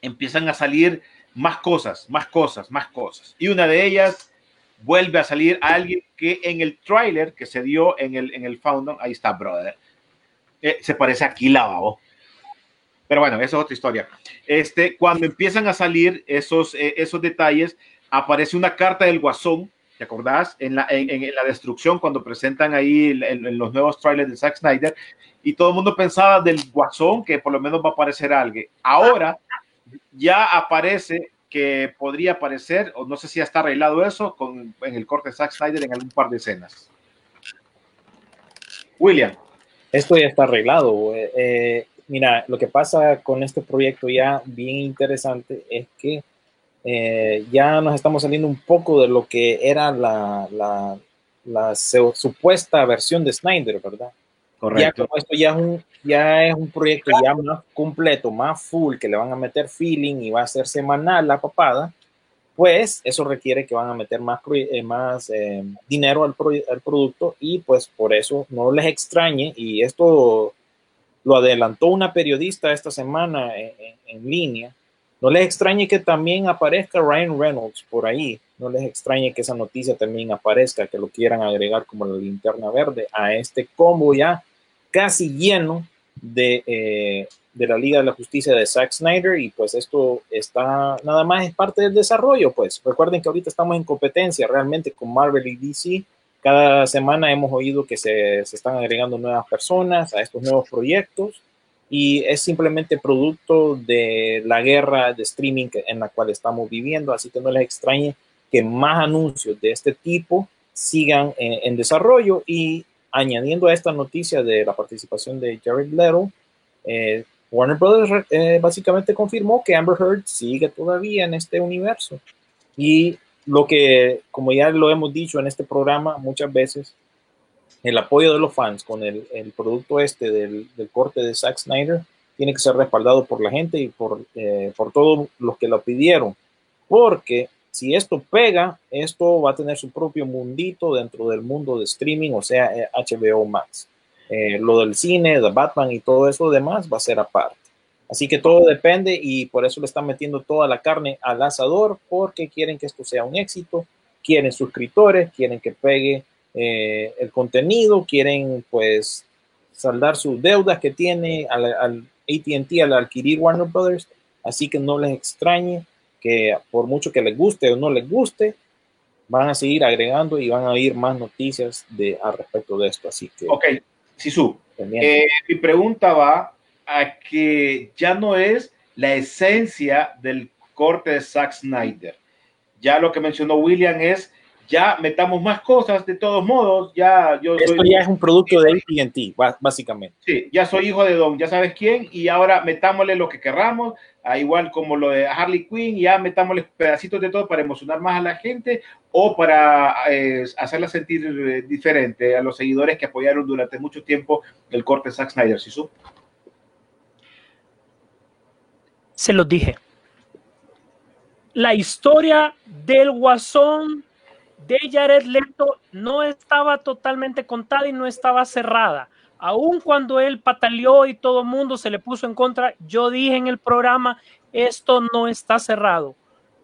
empiezan a salir más cosas, más cosas, más cosas. Y una de ellas vuelve a salir alguien que en el tráiler que se dio en el, en el Foundon, ahí está, brother, se parece a Kila, Pero bueno, esa es otra historia. Este, cuando empiezan a salir esos, eh, esos detalles, aparece una carta del Guasón, ¿te acordás? En la, en, la destrucción, cuando presentan ahí en, los nuevos trailers de Zack Snyder, y todo el mundo pensaba del Guasón que por lo menos va a aparecer alguien. Ahora ya aparece que podría aparecer, o no sé si está arreglado eso, con, en el corte de Zack Snyder en algún par de escenas. William. Esto ya está arreglado. Eh, mira, lo que pasa con este proyecto ya bien interesante es que eh, ya nos estamos saliendo un poco de lo que era la, la, la supuesta versión de Snyder, ¿verdad? Correcto. Ya como esto ya es, un, ya es un proyecto ya más completo, más full, que le van a meter feeling y va a ser semanal la papada, pues eso requiere que van a meter más, eh, eh, dinero al, pro al, producto y pues por eso no les extrañe, y esto lo adelantó una periodista esta semana en, en, línea, no les extrañe que también aparezca Ryan Reynolds por ahí, no les extrañe que esa noticia también aparezca, que lo quieran agregar como la linterna verde a este combo ya casi lleno de, eh, de, la Liga de la Justicia de Zack Snyder y pues esto está nada más es parte del desarrollo pues. Recuerden que ahorita estamos en competencia realmente con Marvel y DC cada semana hemos oído que se, se están agregando nuevas personas a estos nuevos proyectos y es simplemente producto de la guerra de streaming en la cual estamos viviendo. Así que no les extrañe que más anuncios de este tipo sigan en, desarrollo. Y añadiendo a esta noticia de la participación de Jared Leto, eh, Warner Brothers eh, básicamente confirmó que Amber Heard sigue todavía en este universo. Y lo que, como ya lo hemos dicho en este programa muchas veces, el apoyo de los fans con el, producto este del, corte de Zack Snyder tiene que ser respaldado por la gente y por, eh, por todos los que lo pidieron. Porque si esto pega, esto va a tener su propio mundito dentro del mundo de streaming, o sea, eh, HBO Max. Eh, lo del cine, de Batman y todo eso demás va a ser aparte. Así que todo depende y por eso le están metiendo toda la carne al asador porque quieren que esto sea un éxito, quieren suscriptores, quieren que pegue eh, el contenido, quieren pues saldar sus deudas que tiene al, ATT al adquirir Warner Brothers. Así que no les extrañe que por mucho que les guste o no les guste, van a seguir agregando y van a ir más noticias de, al respecto de esto. Así que. Ok, Sisu. Eh, mi pregunta va a que ya no es la esencia del corte de Zack Snyder. Ya lo que mencionó William es ya metamos más cosas de todos modos, ya yo Esto ya es un producto de AT&T, básicamente. Sí, ya soy hijo de Don, ya sabes quién, y ahora metámosle lo que querramos, a igual como lo de Harley Quinn, ya metámosle pedacitos de todo para emocionar más a la gente o para eh, hacerla sentir eh, diferente a los seguidores que apoyaron durante mucho tiempo el corte Zack Snyder. Se los dije. La historia del Guasón de Jared Leto no estaba totalmente contada y no estaba cerrada. Aun cuando él pataleó y todo el mundo se le puso en contra, yo dije en el programa, esto no está cerrado.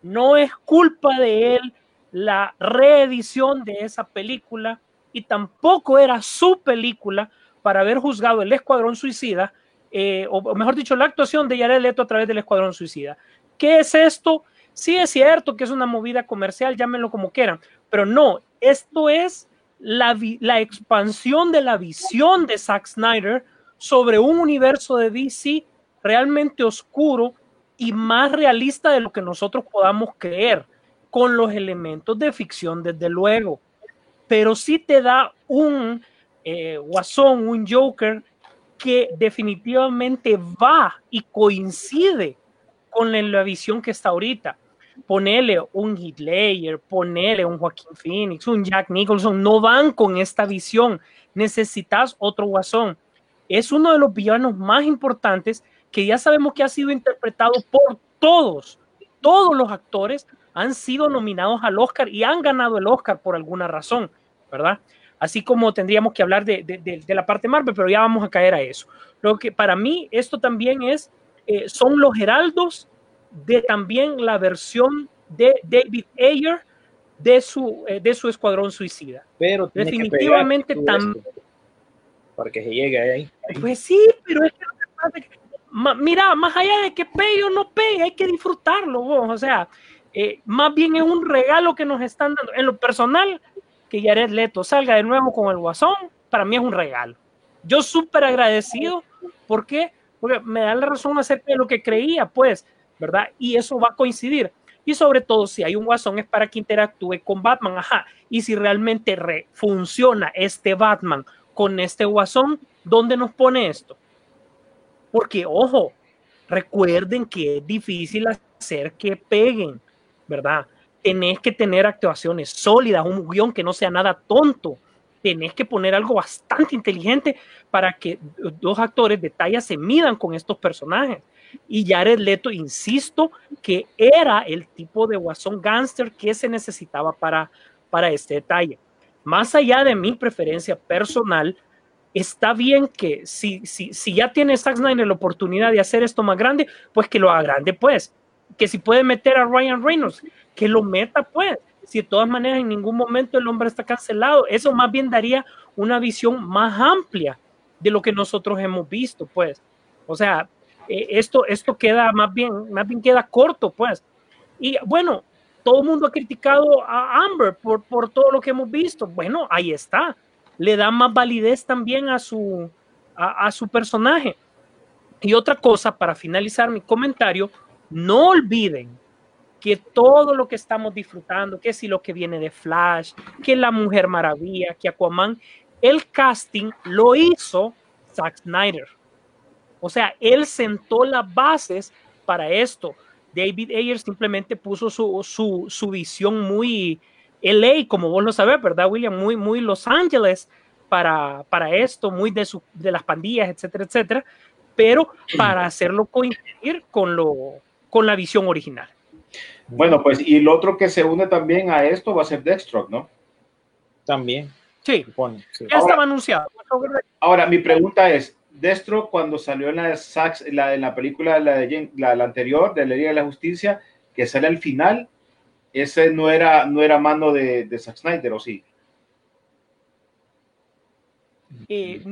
No es culpa de él la reedición de esa película y tampoco era su película para haber juzgado el Escuadrón Suicida, eh, o mejor dicho, la actuación de Jared Leto a través del Escuadrón Suicida. ¿Qué es esto? Sí es cierto que es una movida comercial, llámenlo como quieran, pero no, esto es la, la expansión de la visión de Zack Snyder sobre un universo de DC realmente oscuro y más realista de lo que nosotros podamos creer, con los elementos de ficción, desde luego. Pero sí te da un eh, guasón, un Joker que definitivamente va y coincide con la visión que está ahorita ponele un Hitler, ponele un Joaquín Phoenix, un Jack Nicholson, no van con esta visión. Necesitas otro guasón. Es uno de los villanos más importantes que ya sabemos que ha sido interpretado por todos. Todos los actores han sido nominados al Oscar y han ganado el Oscar por alguna razón, ¿verdad? Así como tendríamos que hablar de, la parte Marvel, pero ya vamos a caer a eso. Lo que para mí esto también es, eh, son los heraldos de también la versión de David Ayer de su, eh, de su Escuadrón Suicida. Pero definitivamente también. Para que se llegue ahí. Pues sí, pero es que, mira, más allá de que pegue o no pegue, hay que disfrutarlo, vos. o sea, eh, más bien es un regalo que nos están dando. En lo personal, que Jared Leto salga de nuevo con el Guasón, para mí es un regalo. Yo súper agradecido, ¿por qué? Porque me da la razón acerca de lo que creía, pues, ¿verdad? Y eso va a coincidir. Y sobre todo, si hay un guasón es para que interactúe con Batman, ajá. Y si realmente funciona este Batman con este guasón, ¿dónde nos pone esto? Porque, ojo, recuerden que es difícil hacer que peguen, ¿verdad? Tenés que tener actuaciones sólidas, un guion que no sea nada tonto. Tenés que poner algo bastante inteligente para que dos actores de talla se midan con estos personajes. Y Jared Leto, insisto, que era el tipo de guasón gangster que se necesitaba para, para este detalle. Más allá de mi preferencia personal, está bien que si, si, si ya tiene Zack Snyder la oportunidad de hacer esto más grande, pues que lo haga grande, pues. Que si puede meter a Ryan Reynolds, que lo meta, pues. Si de todas maneras en ningún momento el hombre está cancelado, eso más bien daría una visión más amplia de lo que nosotros hemos visto, pues. O sea, eh, esto, esto queda más bien, más bien queda corto, pues. Y bueno, todo el mundo ha criticado a Amber por, por todo lo que hemos visto. Bueno, ahí está. Le da más validez también a su, a, a su personaje. Y otra cosa, para finalizar mi comentario, no olviden que todo lo que estamos disfrutando, que si lo que viene de Flash, que la Mujer Maravilla, que Aquaman, el casting lo hizo Zack Snyder. O sea, él sentó las bases para esto. David Ayer simplemente puso su, su, visión muy LA, como vos lo sabés, ¿verdad, William? Muy, muy Los Ángeles para, para esto, muy de, su, de las pandillas, etcétera, etcétera, pero para hacerlo coincidir con, lo, con la visión original. Bueno, pues y el otro que se une también a esto va a ser Deathstroke, ¿no? También, Sí, supone. sí. ya estaba anunciado. Ahora, mi pregunta es, Deathstroke cuando salió en la, de Zack- la, en la película la, de la, la anterior, de la Liga de la Justicia, que sale al final, ese no era, no era mano de, de Zack Snyder, ¿o sí? Eh,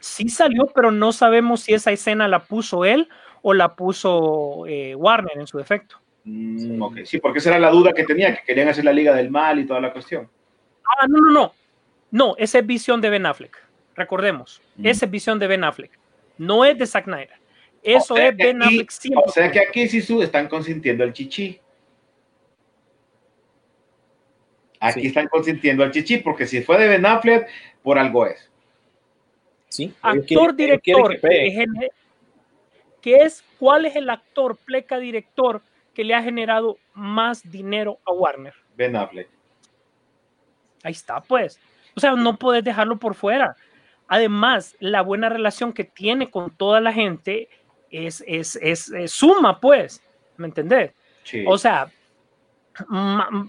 sí salió, pero no sabemos si esa escena la puso él o la puso eh, Warner en su defecto. Mm, sí, porque esa era la duda que tenía, que querían hacer la Liga del Mal y toda la cuestión. Ah, no, no, no. No, esa es visión de Ben Affleck. Recordemos, Mm. esa es visión de Ben Affleck. No es de Zack Snyder. Eso O sea es Ben aquí- Affleck siempre. O sea que aquí sí su- están consintiendo el chichi. Aquí Sí. están consintiendo al chichi, porque si fue de Ben Affleck, por algo es. Sí, actor director que es cuál es el actor pleca director que le ha generado más dinero a Warner Ben Affleck. ahí está pues o sea no puedes dejarlo por fuera además la buena relación que tiene con toda la gente es, es, es, es suma pues ¿me entendés? Sí. O sea,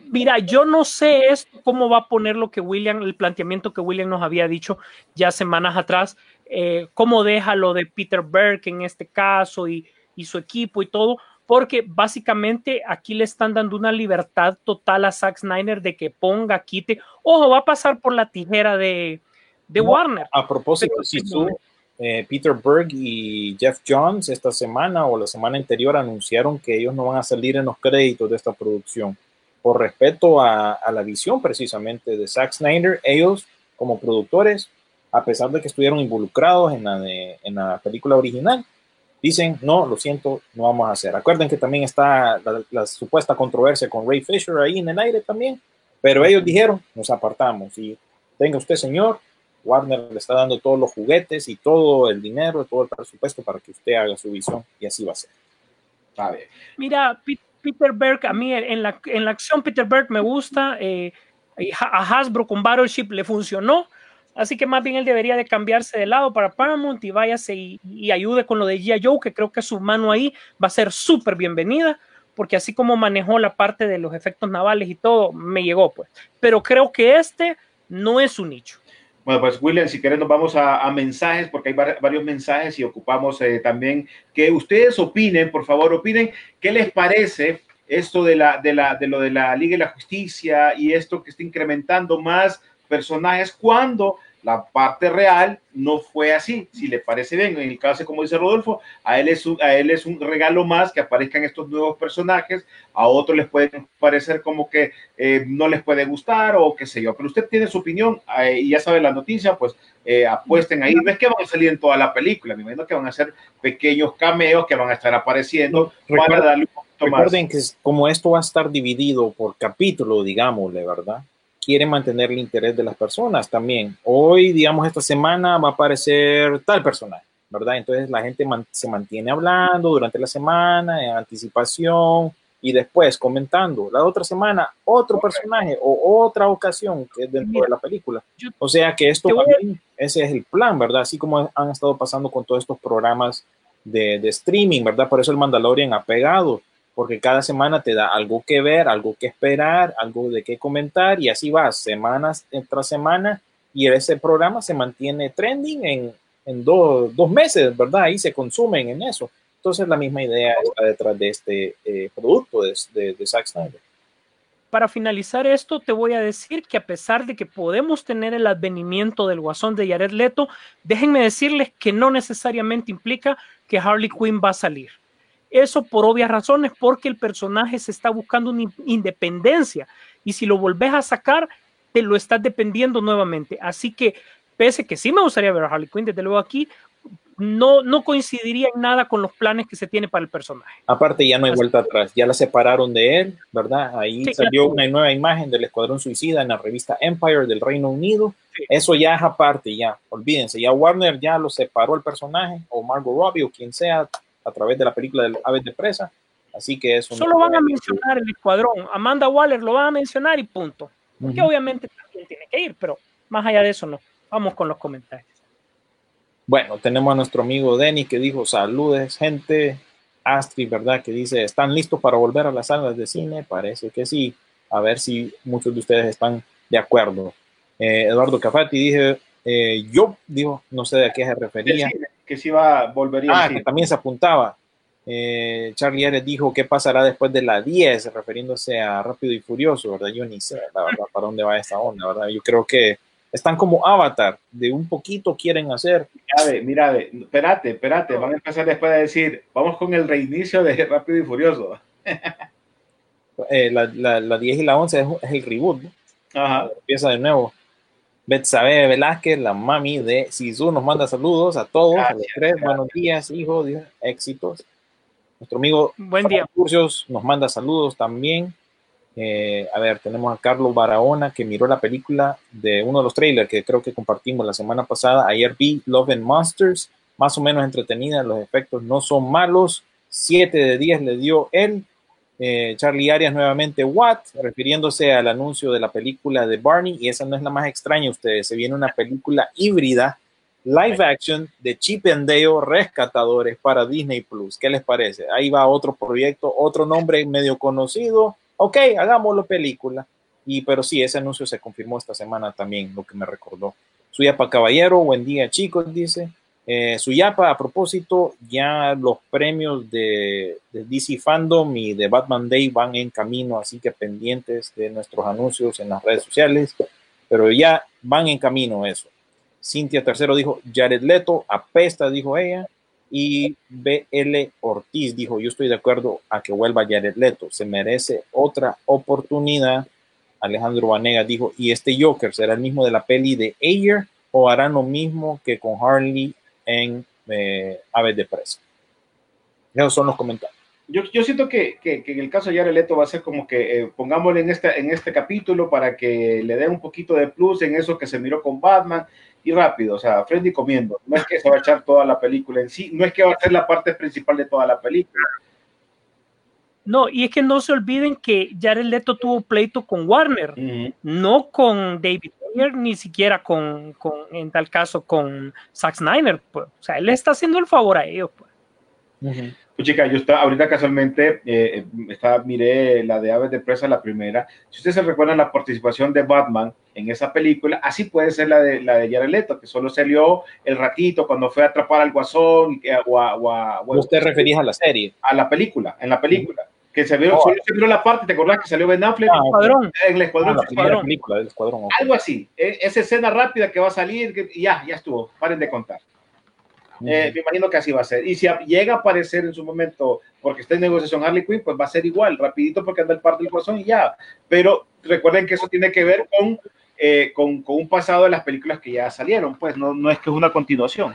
mira, yo no sé esto cómo va a poner lo que William, el planteamiento que William nos había dicho ya semanas atrás, eh, cómo deja lo de Peter Berg en este caso y, y su equipo y todo, porque básicamente aquí le están dando una libertad total a Zack Snyder de que ponga, quite, ojo, va a pasar por la tijera de, de No, Warner. A propósito, Pero si tú, eh, Peter Berg y Jeff Johns esta semana o la semana anterior anunciaron que ellos no van a salir en los créditos de esta producción. Por respeto a, a la visión precisamente de Zack Snyder, ellos como productores, a pesar de que estuvieron involucrados en la, de- en la película original, dicen, no, lo siento, no vamos a hacer. Acuerden que también está la, la supuesta controversia con Ray Fisher ahí en el aire también, pero ellos dijeron, nos apartamos y tenga usted, señor, Warner le está dando todos los juguetes y todo el dinero, todo el presupuesto para que usted haga su visión y así va a ser. A ver. Mira, Peter Berg, a mí en la, en la acción Peter Berg me gusta, eh, a Hasbro con Battleship le funcionó, así que más bien él debería de cambiarse de lado para Paramount y váyase y, y ayude con lo de G.I. Joe, que creo que su mano ahí va a ser súper bienvenida, porque así como manejó la parte de los efectos navales y todo, me llegó pues. Pero creo que este no es su nicho. Bueno, pues William, si querés nos vamos a, a mensajes, porque hay var- varios mensajes y ocupamos eh, también que ustedes opinen, por favor, opinen qué les parece esto de, la, de, la, de lo de la Liga de la Justicia y esto que está incrementando más personajes cuando la parte real no fue así. Si le parece bien, en el caso, como dice Rodolfo, a él es un, a él es un regalo más que aparezcan estos nuevos personajes, a otros les puede parecer como que eh, no les puede gustar o qué sé yo, pero usted tiene su opinión eh, y ya sabe la noticia, pues eh, apuesten ahí. No es que van a salir en toda la película, me imagino que van a ser pequeños cameos que van a estar apareciendo para Recuerden- darle un poquito más. Recuerden que como esto va a estar dividido por capítulo, digámosle, ¿verdad? Quieren mantener el interés de las personas también. Hoy, digamos, esta semana va a aparecer tal personaje, ¿verdad? Entonces la gente man- se mantiene hablando durante la semana, en anticipación, y después comentando. La otra semana, otro personaje o otra ocasión que es dentro Mira, de la película. yo- O sea que esto voy a- también, ese es el plan, ¿verdad? Así como han estado pasando con todos estos programas de, de streaming, ¿verdad? Por eso el Mandalorian ha pegado, porque cada semana te da algo que ver, algo que esperar, algo de qué comentar, y así vas, semanas tras semana, y ese programa se mantiene trending en, en do- dos meses, ¿verdad? Ahí se consumen en eso. Entonces la misma idea está detrás de este eh, producto de, de, Zack Snyder. para finalizar esto, te voy a decir que a pesar de que podemos tener el advenimiento del guasón de Jared Leto, déjenme decirles que no necesariamente implica que Harley Quinn va a salir. Eso por obvias razones, porque el personaje se está buscando una in- independencia y si lo volvés a sacar, te lo estás dependiendo nuevamente. Así que, pese que sí me gustaría ver a Harley Quinn, desde luego aquí, no, no coincidiría en nada con los planes que se tiene para el personaje. Aparte, ya no hay Así vuelta atrás, ya la separaron de él, ¿verdad? Ahí Sí, salió una nueva imagen del Escuadrón Suicida en la revista Empire del Reino Unido. Sí. Eso ya es aparte, ya, olvídense, ya Warner ya lo separó el personaje, o Margot Robbie, o quien sea, a través de la película del Aves de Presa. Así que eso. Solo van a mencionar el escuadrón. Amanda Waller lo van a mencionar y punto. Que Ujú. obviamente también tiene que ir, pero más allá de eso no. Vamos con los comentarios. Bueno, tenemos a nuestro amigo Denny que dijo saludes, gente. Astrid, ¿verdad? Que dice, ¿están listos para volver a las salas de cine? Parece que sí. A ver si muchos de ustedes están de acuerdo. Eh, Eduardo Cafati dije, eh, yo, digo, no sé de qué se refería. Sí, que sí va, volvería. Ah, que también se apuntaba. Eh, Charlie Ares dijo, ¿qué pasará después de la 10? Refiriéndose a Rápido y Furioso, ¿verdad? Yo ni sé, la verdad, para dónde va esta onda, ¿verdad? Yo creo que están como Avatar, de un poquito quieren hacer. Mira, ve, mira, espérate, espérate, van a empezar después a decir, vamos con el reinicio de Rápido y Furioso. Eh, la, la, la 10 y la 11 es, es el reboot, ¿no? Ajá. Empieza de nuevo. Betsabe Velázquez, la mami de Sisu, nos manda saludos a todos, a los Gracias, tres. gracias. Buenos días, hijo, Dios, éxitos. Nuestro amigo Buen día. Curcios nos manda saludos también. Eh, a ver, tenemos a Carlos Barahona que miró la película de uno de los trailers que creo que compartimos la semana pasada. Ayer vi Love and Monsters, más o menos entretenida, los efectos no son malos. 7 de 10 le dio él. Eh, Charlie Arias nuevamente, what? Refiriéndose al anuncio de la película de Barney, y esa no es la más extraña, ustedes. Se viene una película híbrida, live action, de Chip and Dale Rescatadores para Disney Plus. ¿Qué les parece? Ahí va otro proyecto, otro nombre medio conocido. Ok, hagámoslo película. Y pero sí, ese anuncio se confirmó esta semana también, lo que me recordó. Suyapa Caballero, buen día chicos, dice. Eh, Suyapa, a propósito, ya los premios de, DC Fandom y de Batman Day van en camino, así que pendientes de nuestros anuncios en las redes sociales, pero ya van en camino eso. Cintia Tercero dijo, Jared Leto, apesta, dijo ella, y BL Ortiz dijo, yo estoy de acuerdo a que vuelva Jared Leto, se merece otra oportunidad. Alejandro Vanega dijo, ¿y este Joker será el mismo de la peli de Ayer o harán lo mismo que con Harley en eh, Aves de Presa? Esos son los comentarios. Yo, yo siento que, que, que en el caso de Jared Leto va a ser como que eh, pongámosle en este, en este capítulo para que le dé un poquito de plus en eso que se miró con Batman y rápido, o sea, Freddy comiendo. No es que se va a echar toda la película en sí, no es que va a ser la parte principal de toda la película. No, y es que no se olviden que Jared Leto tuvo pleito con Warner, no con David Ayer, ni siquiera con, con, en tal caso, con Zack Snyder. Pues. O sea, él le está haciendo el favor a ellos. Pues. Pues chica, yo está, ahorita casualmente eh, está, miré la de Aves de Presa, la primera. Si ustedes se recuerdan la participación de Batman en esa película, así puede ser la de, la de Jared Leto, que solo salió el ratito cuando fue a atrapar al guasón eh, o a, o a- o Usted refería a la serie. a la película, en la película. Que se vio, Oh. solo se vio la parte, ¿te acordás que salió Ben Affleck Ah, Escuadrón. en el Ah, escuadrón? la primera Escuadrón. película del Escuadrón. ok. Algo así, e- esa escena rápida que va a salir, que- y ya, ya estuvo, paren de contar. Eh, me imagino que así va a ser. Y si a- llega a aparecer en su momento, porque está en negociación Harley Quinn, pues va a ser igual, rapidito porque anda el parte del corazón y ya. Pero recuerden que eso tiene que ver con, eh, con, con un pasado de las películas que ya salieron, pues no, no es que es una continuación.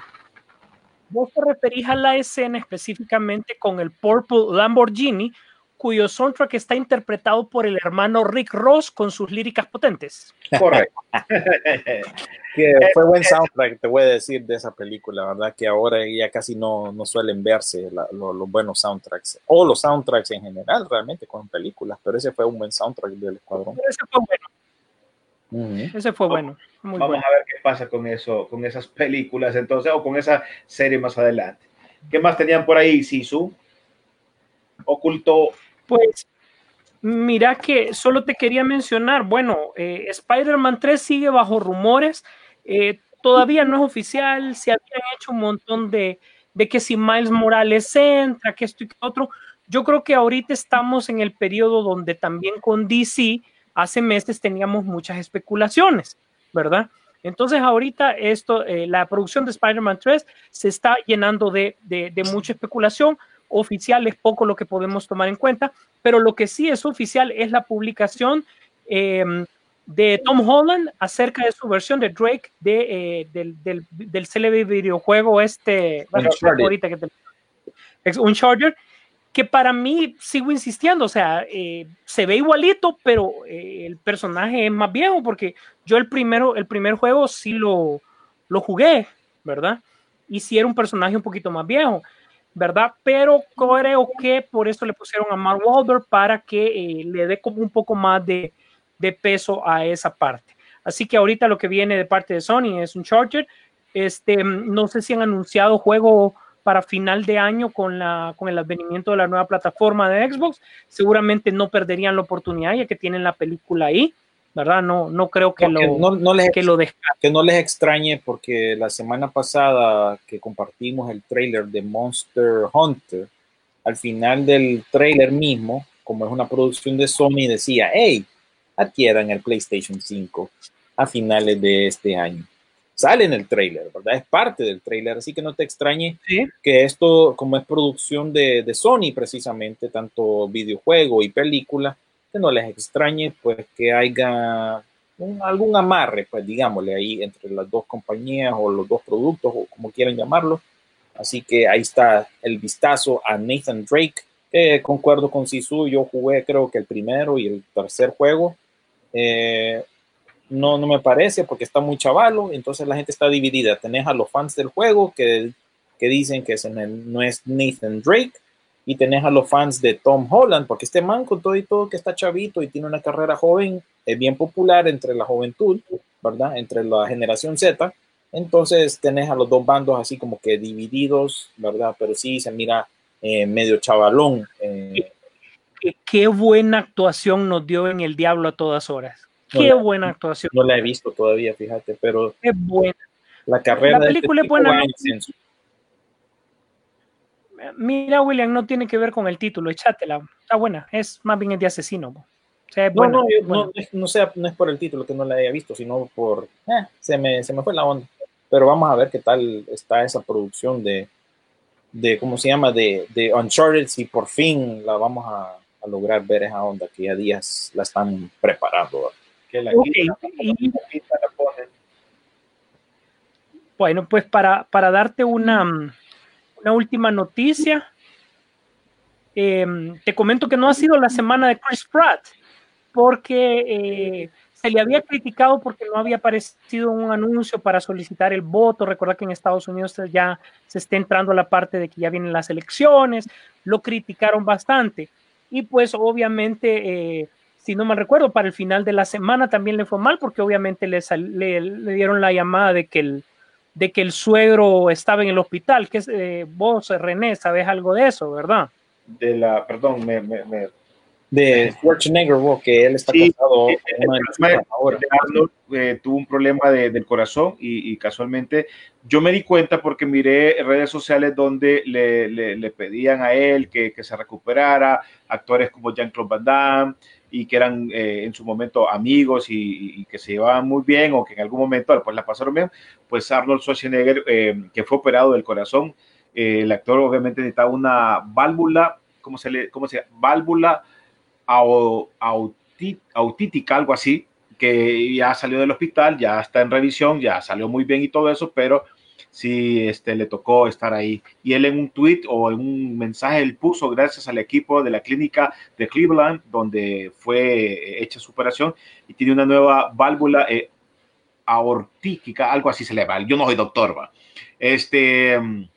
Vos te referís a la escena específicamente con el Purple Lamborghini, cuyo soundtrack está interpretado por el hermano Rick Ross con sus líricas potentes. Correcto. Que fue buen soundtrack, te voy a decir, de esa película, ¿verdad? Que ahora ya casi no, no suelen verse la- lo- los buenos soundtracks, o los soundtracks en general, realmente, con películas, pero ese fue un buen soundtrack del Escuadrón. Pero ese fue bueno, ese fue bueno. Muy Vamos bueno. a ver qué pasa con eso, con esas películas entonces, o con esa serie más adelante. ¿Qué más tenían por ahí, Sisu? Ocultó. Pues mira que solo te quería mencionar, bueno, eh, Spider-Man 3 sigue bajo rumores, eh, todavía no es oficial, se habían hecho un montón de, de que si Miles Morales entra, que esto y que otro. Yo creo que ahorita estamos en el periodo donde también con DC hace meses teníamos muchas especulaciones, ¿verdad? Entonces ahorita esto, eh, la producción de Spider-Man 3 se está llenando de, de, de mucha especulación. Oficial es poco lo que podemos tomar en cuenta, pero lo que sí es oficial es la publicación eh, de Tom Holland acerca de su versión de Drake de, eh, del, del, del célebre videojuego este, ahorita que te- es Uncharted, que para mí sigo insistiendo, o sea, eh, se ve igualito, pero eh, el personaje es más viejo, porque yo el primero, el primer juego sí lo, lo jugué, ¿verdad? Y sí era un personaje un poquito más viejo, ¿verdad? Pero creo que por eso le pusieron a Mark Wahlberg para que eh, le dé como un poco más de, de peso a esa parte. Así que ahorita lo que viene de parte de Sony es un Charger. Este, no sé si han anunciado juego para final de año con, la, con el advenimiento de la nueva plataforma de Xbox. Seguramente no perderían la oportunidad ya que tienen la película ahí, ¿verdad? No, no creo que, No, lo, no, no les, que lo descarten. que no les extrañe porque la semana pasada que compartimos el trailer de Monster Hunter, al final del trailer mismo, como es una producción de Sony, decía, hey, adquieran el PlayStation 5 a finales de este año. Sale en el trailer, ¿verdad? Es parte del trailer, así que no te extrañe Sí, que esto, como es producción de, de Sony precisamente, tanto videojuego y película, no les extrañe pues que haya un- algún amarre, pues digámosle ahí entre las dos compañías o los dos productos o como quieran llamarlo. Así que ahí está el vistazo a Nathan Drake. concuerdo con Sisu, yo jugué creo que el primero y el tercer juego. Eh, no, no me parece porque está muy chavalo, entonces la gente está dividida. Tenés a los fans del juego que, que dicen que no es Nathan Drake y tenés a los fans de Tom Holland, porque este man con todo y todo que está chavito y tiene una carrera joven, es bien popular entre la juventud, ¿verdad? Entre la generación Z. Entonces tenés a los dos bandos así como que divididos, ¿verdad? Pero sí se mira eh, medio chavalón. eh, qué, qué buena actuación nos dio en El Diablo a todas horas. Qué buena actuación. no la he visto todavía, fíjate, pero Qué buena. la carrera La de este película es buena, va ¿no? en ascenso. Mira, William, no tiene que ver con el título, échatela. Está buena. Es más bien el de asesino. O sea, es No, buena, no, yo- buena. no, es- no sea, no es por el título que no la haya visto, sino por, eh, se me, se me fue la onda. Pero vamos a ver qué tal está esa producción de, de ¿cómo se llama? De, de Uncharted, si por fin la vamos a, a lograr ver esa onda, que ya días la están preparando. Que la Ok, quitan, y- la quitan, la ponen. Bueno, pues para, para darte una, una última noticia, em, te comento que no ha sido la semana de Chris Pratt, porque eh, se le había criticado porque no había aparecido un anuncio para solicitar el voto. Recuerda que en Estados Unidos ya se está entrando a la parte de que ya vienen las elecciones, lo criticaron bastante. Y pues obviamente, eh, si no mal recuerdo, para el final de la semana también le fue mal porque obviamente le- le dieron la llamada de que el, de que el suegro estaba en el hospital. Que eh, vos, René, sabes algo de eso, ¿verdad? De la, perdón, me, me, me- De Schwarzenegger, vos, que él está Sí, casado eh, el ahora. Arnold eh, tuvo un problema de- del corazón y, y casualmente yo me di cuenta porque miré redes sociales donde le, le- le pedían a él que, que se recuperara, actores como Jean-Claude Van Damme y que eran eh, en su momento amigos y, y- que se llevaban muy bien o que en algún momento después la pasaron bien, pues Arnold Schwarzenegger, eh, que fue operado del corazón, eh, el actor obviamente necesitaba una válvula, ¿cómo se le, cómo se? Válvula au- auti- autítica, algo así, que ya salió del hospital, ya está en revisión, ya salió muy bien y todo eso, pero sí este, le tocó estar ahí. Y él en un tweet o en un mensaje, él puso gracias al equipo de la clínica de Cleveland, donde fue hecha su operación, y tiene una nueva válvula eh, aortíquica, algo así se le va. Yo no soy doctor, va. Este, mm,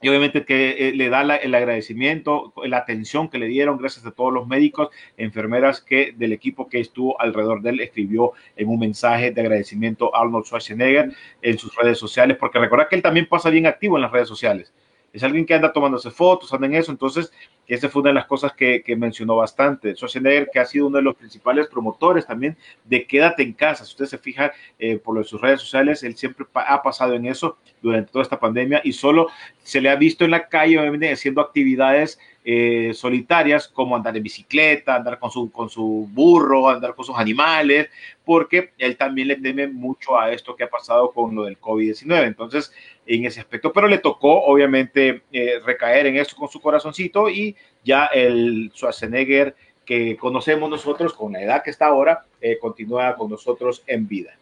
y obviamente que eh, le da el agradecimiento, la atención que le dieron gracias a todos los médicos, enfermeras que del equipo que estuvo alrededor de él escribió en un mensaje de agradecimiento a Arnold Schwarzenegger en sus redes sociales, porque recuerda que él también pasa bien activo en las redes sociales. Es alguien que anda tomándose fotos, anda en eso, entonces esa fue una de las cosas que, que mencionó bastante. Schwarzenegger, que ha sido uno de los principales promotores también de quédate en casa. Si usted se fija eh, por lo de sus redes sociales, él siempre pa- ha pasado en eso durante toda esta pandemia y solo se le ha visto en la calle obviamente, haciendo actividades eh, solitarias como andar en bicicleta, andar con su, con su burro, andar con sus animales, porque él también le teme mucho a esto que ha pasado con lo del COVID-19. Entonces, en ese aspecto, pero le tocó obviamente eh, recaer en esto con su corazoncito y ya el Schwarzenegger que conocemos nosotros con la edad que está ahora, eh, continúa con nosotros en vida.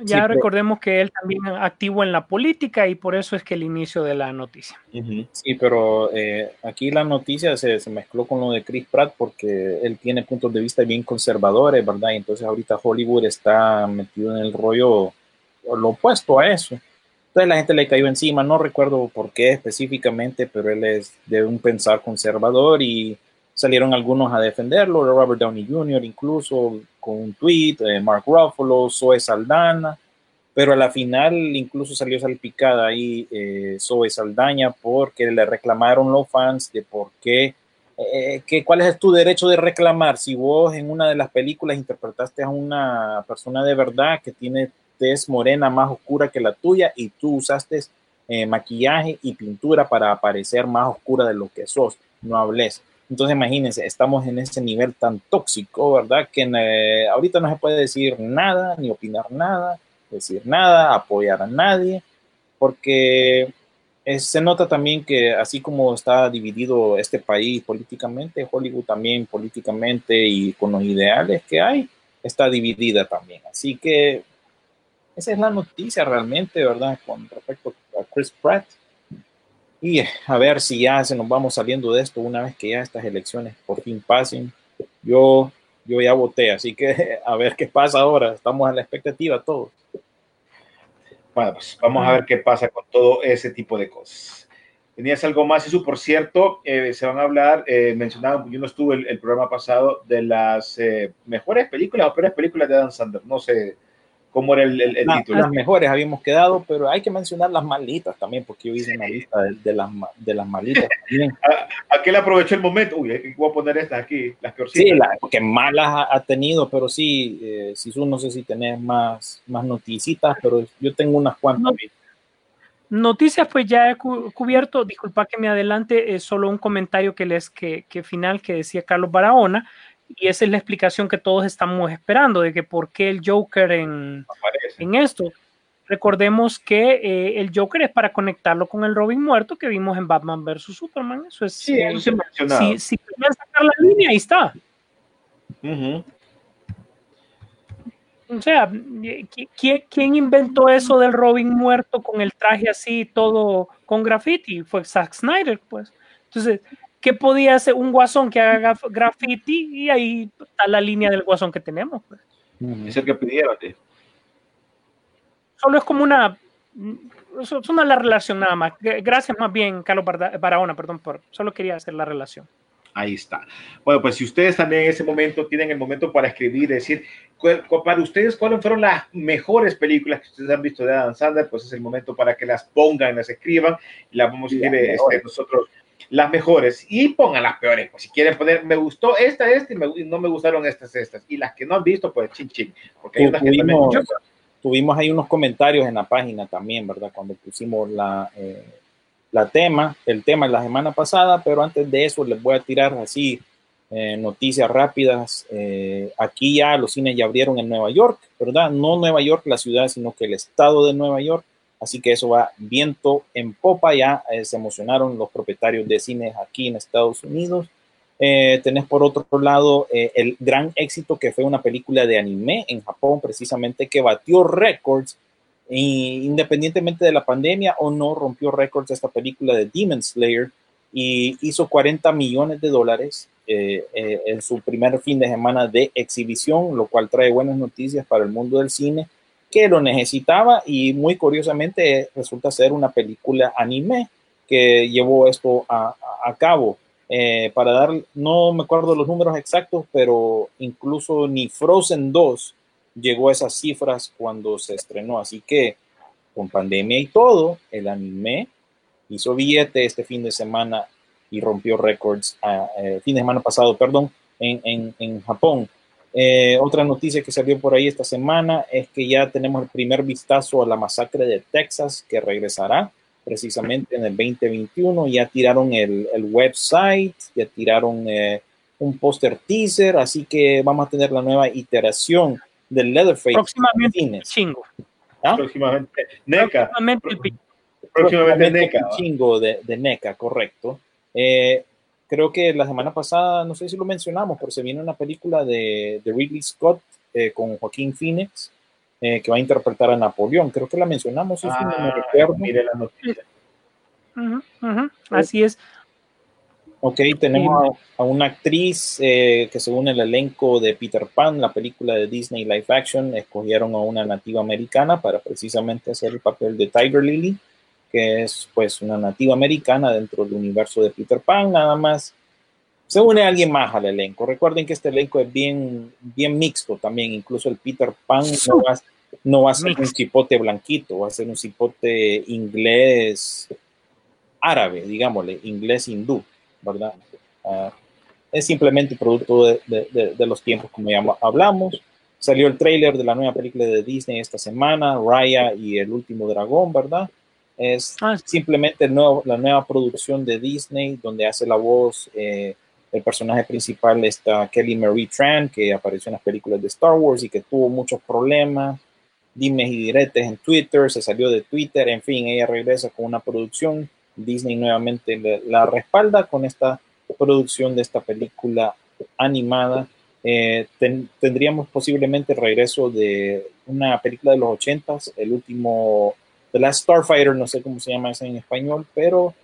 Ya pero- recordemos que él también activo en la política y por eso es que el inicio de la noticia. Sí, pero eh, aquí la noticia se, se mezcló con lo de Chris Pratt porque él tiene puntos de vista bien conservadores, ¿verdad? Y entonces ahorita Hollywood está metido en el rollo lo opuesto a eso. Entonces la gente le cayó encima, no recuerdo por qué específicamente, pero él es de un pensar conservador y salieron algunos a defenderlo, Robert Downey Jr. incluso con un tweet, eh, Mark Ruffalo, Zoe Saldana, pero a la final incluso salió salpicada ahí eh, Zoe Saldaña porque le reclamaron los fans de por qué, eh, cuál es tu derecho de reclamar si vos en una de las películas interpretaste a una persona de verdad que tiene tez morena más oscura que la tuya y tú usaste eh, maquillaje y pintura para aparecer más oscura de lo que sos, no hables. Entonces imagínense, estamos en ese nivel tan tóxico, ¿verdad? Que eh, ahorita no se puede decir nada, ni opinar nada, decir nada, apoyar a nadie, porque eh, se nota también que así como está dividido este país políticamente, Hollywood también políticamente y con los ideales que hay, está dividida también. Así que esa es la noticia realmente, ¿verdad? Con respecto a Chris Pratt. Y a ver si ya se nos vamos saliendo de esto una vez que ya estas elecciones por fin pasen. Yo, yo ya voté, así que a ver qué pasa ahora. Estamos en la expectativa todos. Bueno, pues vamos a ver qué pasa con todo ese tipo de cosas. Tenías algo más, eso por cierto, eh, se van a hablar, eh, yo no estuve el, el programa pasado, de las eh, mejores películas o peores películas de Dan Sanders. No sé, cómo era el, el, el La- título. las mejores habíamos quedado, pero hay que mencionar las malitas también, porque yo hice una lista de, de las, de las malitas también. Aquel aprovechó el momento. Uy, eh, voy a poner estas aquí, las peorcitas. Sí, la, porque malas ha, ha tenido, pero sí, eh, si tú no sé si tenés más, más noticitas, pero yo tengo unas cuantas. Noticias, pues ya he cu- cubierto. Disculpa que me adelante, es solo un comentario que les que, que final que decía Carlos Barahona, y esa es la explicación que todos estamos esperando de que por qué el Joker en, en esto. Recordemos que eh, el Joker es para conectarlo con el Robin muerto que vimos en Batman vs Superman. Eso es. Sí, eh, eso se ha mencionado. si, si querían sacar la línea, ahí está. Ujú. O sea, ¿qui- qui- ¿quién inventó eso del Robin muerto con el traje así, todo con graffiti? Fue Zack Snyder, pues. Entonces, ¿qué podía hacer un guasón que haga graffiti? Y ahí está la línea del guasón que tenemos. pues. Es el que pidieron. eh. Solo es como una. Es es una la relación nada más. Gracias más bien, Carlos Barahona, perdón, por solo quería hacer la relación. Ahí está. Bueno, pues si ustedes también en ese momento tienen el momento para escribir, decir, para ustedes, ¿cuáles fueron las mejores películas que ustedes han visto de Adam Sandler? Pues es el momento para que las pongan, las escriban y las vamos a escribir este, nosotros las mejores y pongan las peores. Pues si quieren poner, me gustó esta, esta y, me- y no me gustaron estas, estas. Y las que no han visto, pues chin, chin. Porque hay unas que también. Tuvimos, tuvimos ahí unos comentarios en la página también, ¿verdad? Cuando pusimos la, eh, la tema, el tema la semana pasada, pero antes de eso les voy a tirar así eh, noticias rápidas. Eh, aquí ya los cines ya abrieron en Nueva York, ¿verdad? No Nueva York la ciudad, sino que el estado de Nueva York. Así que eso va viento en popa. Ya eh, se emocionaron los propietarios de cines aquí en Estados Unidos. Eh, tenés por otro lado eh, el gran éxito que fue una película de anime en Japón, precisamente que batió récords, independientemente de la pandemia o no, rompió récords esta película de Demon Slayer y hizo 40 millones de dólares en su primer fin de semana de exhibición, lo cual trae buenas noticias para el mundo del cine que lo necesitaba y muy curiosamente resulta ser una película anime que llevó esto a, a- a cabo. Eh, para dar, no me acuerdo los números exactos, pero incluso ni Frozen 2 llegó a esas cifras cuando se estrenó. Así que con pandemia y todo, el anime hizo billete este fin de semana y rompió récords, ah, eh, fin de semana pasado, perdón, en, en, en Japón. Eh, otra noticia que salió por ahí esta semana es que ya tenemos el primer vistazo a la masacre de Texas que regresará precisamente en el 2021. Ya tiraron el, el website, ya tiraron eh, un póster teaser, así que vamos a tener la nueva iteración del Leatherface. Próximamente chingo. ¿Ah? Próximamente, NECA. Próximamente el pi- Próximamente Próximamente NECA. chingo de, de NECA, correcto. Eh, creo que la semana pasada, no sé si lo mencionamos, pero se viene una película de, de Ridley Scott eh, con Joaquín Phoenix eh, que va a interpretar a Napoleón. Creo que la mencionamos, eso no me Ah, recuerdo. mire la noticia. Ujú, Así es. Ok, tenemos a, a una actriz eh, que según el elenco de Peter Pan, la película de Disney Live Action, escogieron a una nativa americana para precisamente hacer el papel de Tiger Lily, que es pues una nativa americana dentro del universo de Peter Pan, nada más. Se une alguien más al elenco. Recuerden que este elenco es bien, bien mixto también, incluso el Peter Pan no va, no va a ser un cipote blanquito, va a ser un cipote inglés árabe, digámosle, inglés hindú, ¿verdad? Ah, es simplemente producto de, de- de- de los tiempos, como ya hablamos. Salió el tráiler de la nueva película de Disney esta semana, Raya y el último dragón, ¿verdad? Es Ah, simplemente nuevo- la nueva producción de Disney, donde hace la voz eh, el personaje principal, está Kelly Marie Tran, que apareció en las películas de Star Wars y que tuvo muchos problemas, dimes y diretes en Twitter, se salió de Twitter, en fin, ella regresa con una producción. Disney nuevamente la respalda con esta producción de esta película animada. Eh, ten- tendríamos posiblemente el regreso de una película de los ochentas, el último, The Last Starfighter, no sé cómo se llama esa en español, pero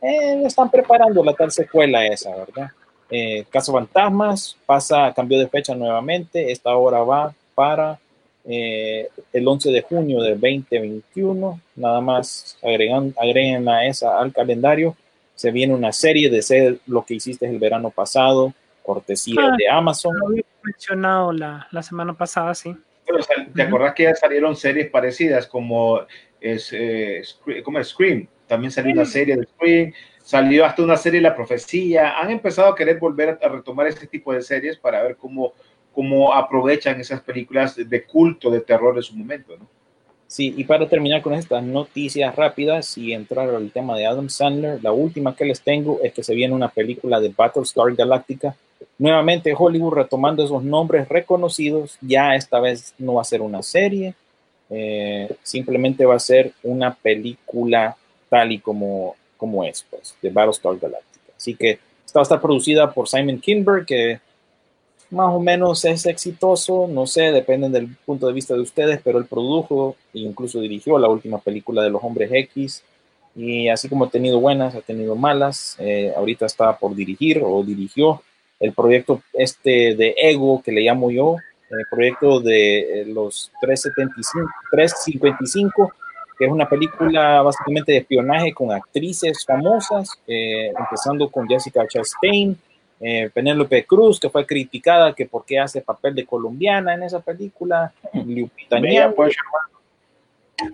eh, están preparando la tal secuela esa, ¿verdad? Eh, Caso Fantasmas pasa, cambió de fecha nuevamente, esta hora va para eh, el 11 de junio de 2021, nada más agregan, agreguen a esa al calendario, se viene una serie de ser lo que hiciste el verano pasado, cortesía Ah. de Amazon. Lo había mencionado la, la semana pasada, sí. Pero, ¿Te acordás que ya salieron series parecidas como es, eh, ¿cómo es? Scream? También salió una serie de Scream, salió hasta una serie La Profecía. Han empezado a querer volver a, a retomar este tipo de series para ver cómo, cómo aprovechan esas películas de culto de terror de su momento. ¿no? Sí, y para terminar con estas noticias rápidas y entrar al tema de Adam Sandler, la última que les tengo es que se viene una película de Battlestar Galactica. Nuevamente Hollywood retomando esos nombres reconocidos, ya esta vez no va a ser una serie, eh, simplemente va a ser una película tal y como, como es, pues, de Battlestar Galactica. Así que esta va a estar producida por Simon Kinberg, que más o menos es exitoso, no sé, depende del punto de vista de ustedes, pero él produjo e incluso dirigió la última película de los Hombres X y así como ha tenido buenas, ha tenido malas, eh, ahorita está por dirigir o dirigió el proyecto este de Ego que le llamo yo, el proyecto de eh, los 375, 355, que es una película básicamente de espionaje con actrices famosas, eh, empezando con Jessica Chastain, eh, Penélope Cruz, que fue criticada que por qué hace papel de colombiana en esa película, Lupita pues,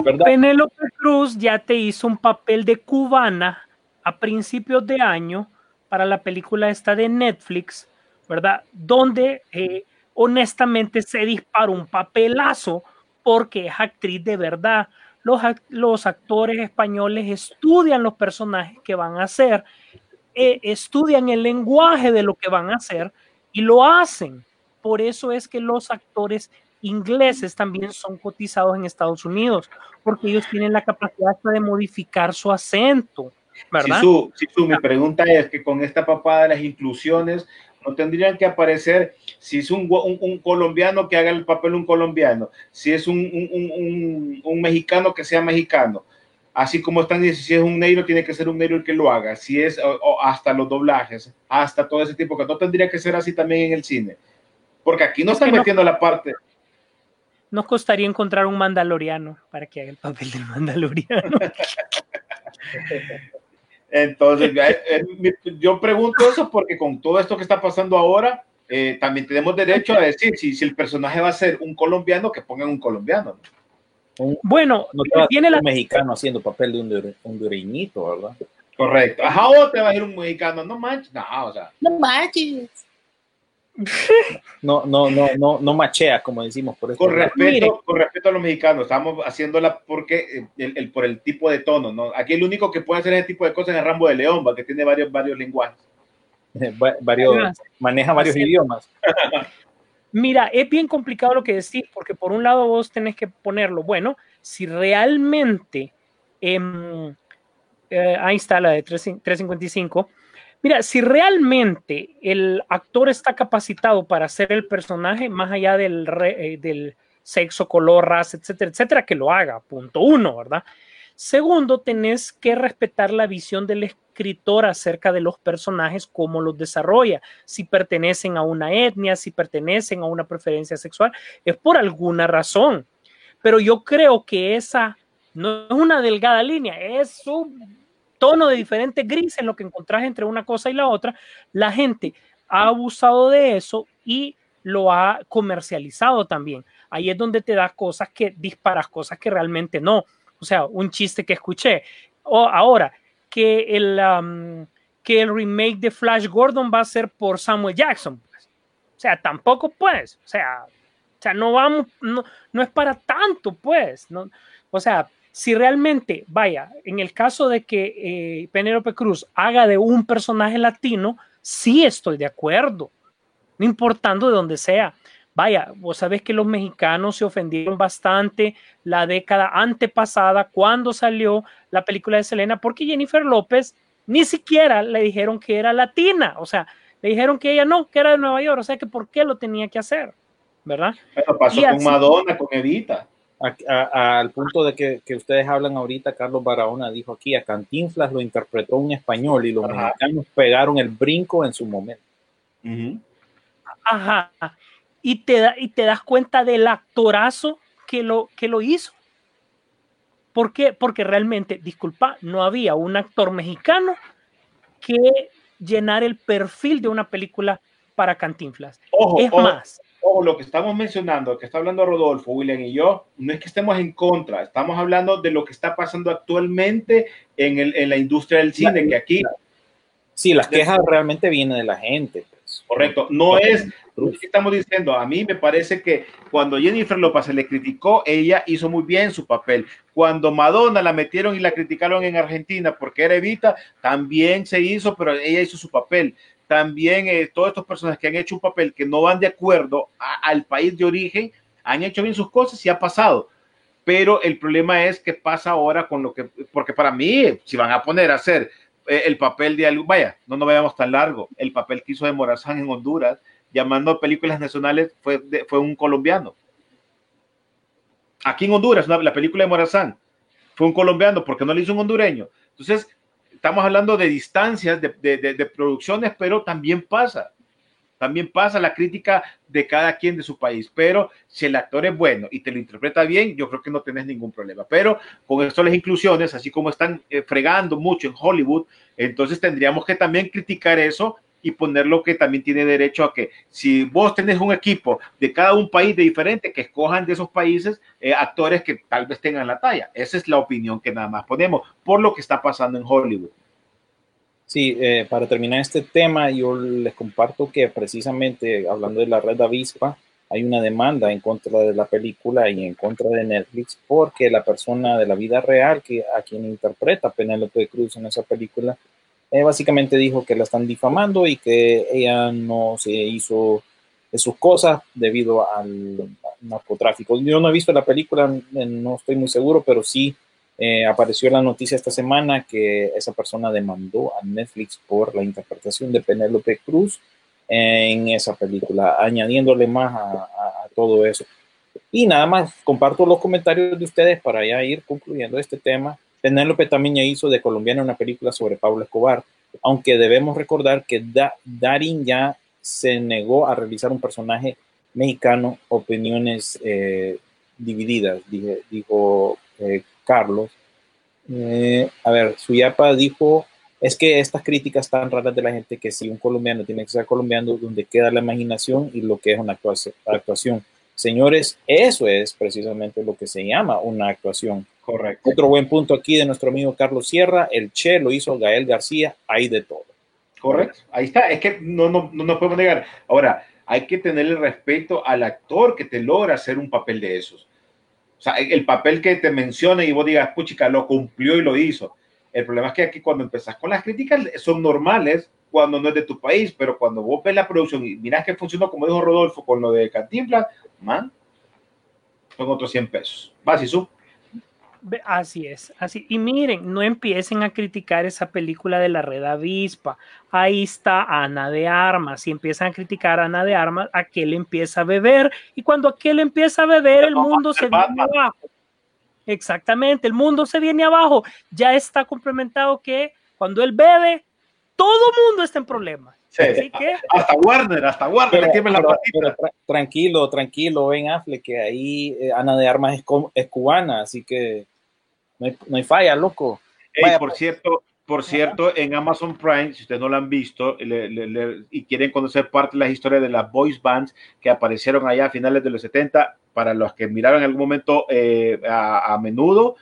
¿verdad? Penélope Cruz ya te hizo un papel de cubana a principios de año para la película esta de Netflix, ¿verdad? Donde eh, honestamente se disparó un papelazo porque es actriz de verdad. Los, ac- los actores españoles estudian los personajes que van a hacer, eh, estudian el lenguaje de lo que van a hacer y lo hacen. Por eso es que los actores ingleses también son cotizados en Estados Unidos, porque ellos tienen la capacidad hasta de modificar su acento, ¿verdad? Sisu, Sisu, mi pregunta es que con esta papada de las inclusiones no tendrían que aparecer si es un, un- un colombiano que haga el papel un colombiano, si es un, un- un- un- un mexicano que sea mexicano, así como están diciendo, si es un negro tiene que ser un negro el que lo haga, si es o- o hasta los doblajes, hasta todo ese tipo, que no tendría que ser así también en el cine, porque aquí no Es están no- metiendo la parte, Nos costaría encontrar un mandaloriano para que haga el papel del mandaloriano. Entonces, eh, eh, yo pregunto eso porque con todo esto que está pasando ahora, eh, también tenemos derecho a decir si, si el personaje va a ser un colombiano, que pongan un colombiano. ¿no? Bueno, No te tiene la un mexicano haciendo papel de un hondur- hondureñito, ¿verdad? Correcto. Ajá, o te va a ir un mexicano, no manches, no, o sea, No manches. No, no, no, no, no machea, como decimos por este con respeto, con respeto a los mexicanos, estamos haciéndola porque eh, el, el- por el tipo de tono, ¿no? Aquí el único que puede hacer ese tipo de cosas es Rambo de León, que tiene varios, varios lenguajes. Va- varios, maneja varios Así idiomas. Mira, es bien complicado lo que decís, porque por un lado vos tenés que ponerlo, bueno, si realmente, em, eh, ahí está la de 3 355, mira, si realmente el actor está capacitado para hacer el personaje, más allá eh, del sexo, color, raza, etcétera, etcétera, que lo haga, punto uno, ¿verdad? Segundo, tenés que respetar la visión del escritor acerca de los personajes, cómo los desarrolla, si pertenecen a una etnia, si pertenecen a una preferencia sexual, es por alguna razón. Pero yo creo que esa no es una delgada línea, es un tono de diferente gris en lo que encontrás entre una cosa y la otra. La gente ha abusado de eso y lo ha comercializado también. Ahí es donde te das cosas que disparas, cosas que realmente no. O sea, un chiste que escuché. O ahora, que el, que el remake de Flash Gordon va a ser por Samuel Jackson. pues. O sea, tampoco pues. O sea, o sea no vamos, no, no es para tanto, pues. No, o sea, si realmente, vaya, en el caso de que eh, Penélope Cruz haga de un personaje latino, sí estoy de acuerdo, no importando de dónde sea. Vaya, vos sabés que los mexicanos se ofendieron bastante la década antepasada cuando salió la película de Selena, porque Jennifer López ni siquiera le dijeron que era latina, o sea, le dijeron que ella no, que era de Nueva York, o sea, que por qué lo tenía que hacer, ¿verdad? Pero pasó Y con así- Madonna, con Evita. A- a- al punto de que, que ustedes hablan ahorita, Carlos Barahona dijo aquí, a Cantinflas lo interpretó un español y los Ajá. mexicanos pegaron el brinco en su momento. Ajá. Y te, da- y te das cuenta del actorazo que lo, que lo hizo. ¿Por qué? Porque realmente, disculpa, no había un actor mexicano que llenar el perfil de una película para Cantinflas. Ojo, Es ojo, más, ojo, lo que estamos mencionando, que está hablando Rodolfo, William y yo, no es que estemos en contra, estamos hablando de lo que está pasando actualmente en, el- en la industria del cine, que aquí, Sí, las quejas realmente vienen de la gente. pues. correcto, no es, estamos diciendo, a mí me parece que cuando Jennifer López se le criticó, ella hizo muy bien su papel. Cuando Madonna la metieron y la criticaron en Argentina porque era Evita, también se hizo, pero ella hizo su papel. También eh, todas estas personas que han hecho un papel que no van de acuerdo al país de origen, han hecho bien sus cosas y ha pasado. Pero el problema es que pasa ahora con lo que, porque para mí, si van a poner a hacer eh, el papel de algo, vaya, no nos vayamos tan largo, el papel que hizo de Morazán en Honduras, llamando a películas nacionales, fue, fue un colombiano. Aquí en Honduras, una- la película de Morazán, fue un colombiano, porque no le hizo un hondureño. Entonces, estamos hablando de distancias, de, de- de- de producciones, pero también pasa. También pasa la crítica de cada quien de su país, pero si el actor es bueno y te lo interpreta bien, yo creo que no tenés ningún problema. Pero con esto las inclusiones, así como están eh, fregando mucho en Hollywood, entonces tendríamos que también criticar eso y ponerlo que también tiene derecho a que si vos tenés un equipo de cada un país de diferente, que escojan de esos países eh, actores que tal vez tengan la talla. Esa es la opinión que nada más ponemos por lo que está pasando en Hollywood. Sí, eh, para terminar este tema, yo les comparto que precisamente hablando de la red avispa, hay una demanda en contra de la película y en contra de Netflix porque la persona de la vida real que a quien interpreta Penélope Cruz en esa película eh, básicamente dijo que la están difamando y que ella no se hizo de sus cosas debido al narcotráfico. Yo no he visto la película, eh, no estoy muy seguro, pero sí eh, apareció la noticia esta semana que esa persona demandó a Netflix por la interpretación de Penélope Cruz en esa película, añadiéndole más a todo eso. Y nada más, comparto los comentarios de ustedes para ya ir concluyendo este tema. Penélope también ya hizo de colombiana una película sobre Pablo Escobar, aunque debemos recordar que Da- Darin ya se negó a realizar un personaje mexicano, opiniones eh, divididas, dijo eh, Carlos. Eh, a ver, Suyapa dijo, es que estas críticas tan raras de la gente que si un colombiano tiene que ser colombiano, donde queda la imaginación y lo que es una actuación. Señores, eso es precisamente lo que se llama una actuación. Correcto. Otro buen punto aquí de nuestro amigo Carlos Sierra, el Che lo hizo Gael García, hay de todo. Correcto. Ahí está. Es que no, no, no nos podemos negar. Ahora, hay que tenerle respeto al actor que te logra hacer un papel de esos. O sea, el papel que te menciona y vos digas, puchica, lo cumplió y lo hizo. El problema es que aquí cuando empezás con las críticas son normales cuando no es de tu país, pero cuando vos ves la producción y miras que funcionó, como dijo Rodolfo, con lo de Cantinflas, man, son otros 100 pesos. Vas y su. Así es, así. Y miren, no empiecen a criticar esa película de la Red Avispa. Ahí está Ana de Armas. Si empiezan a criticar a Ana de Armas, aquel empieza a beber. Y cuando aquel empieza a beber, el mundo se viene abajo. Exactamente, el mundo se viene abajo. Ya está complementado que cuando él bebe, todo mundo está en problemas. Sí. Así que Hasta Warner, hasta Warner la pero- patita. pero tra- tranquilo, tranquilo, Ben Affleck, que ahí eh, Ana de Armas es cubana, así que no hay, no hay falla, loco. Vaya, por pues. cierto, Por cierto, en Amazon Prime, si ustedes no lo han visto le- le- le- y quieren conocer parte de la historia de las boys bands que aparecieron allá a finales de los 70, para los que miraron en algún momento eh, a, a menudo,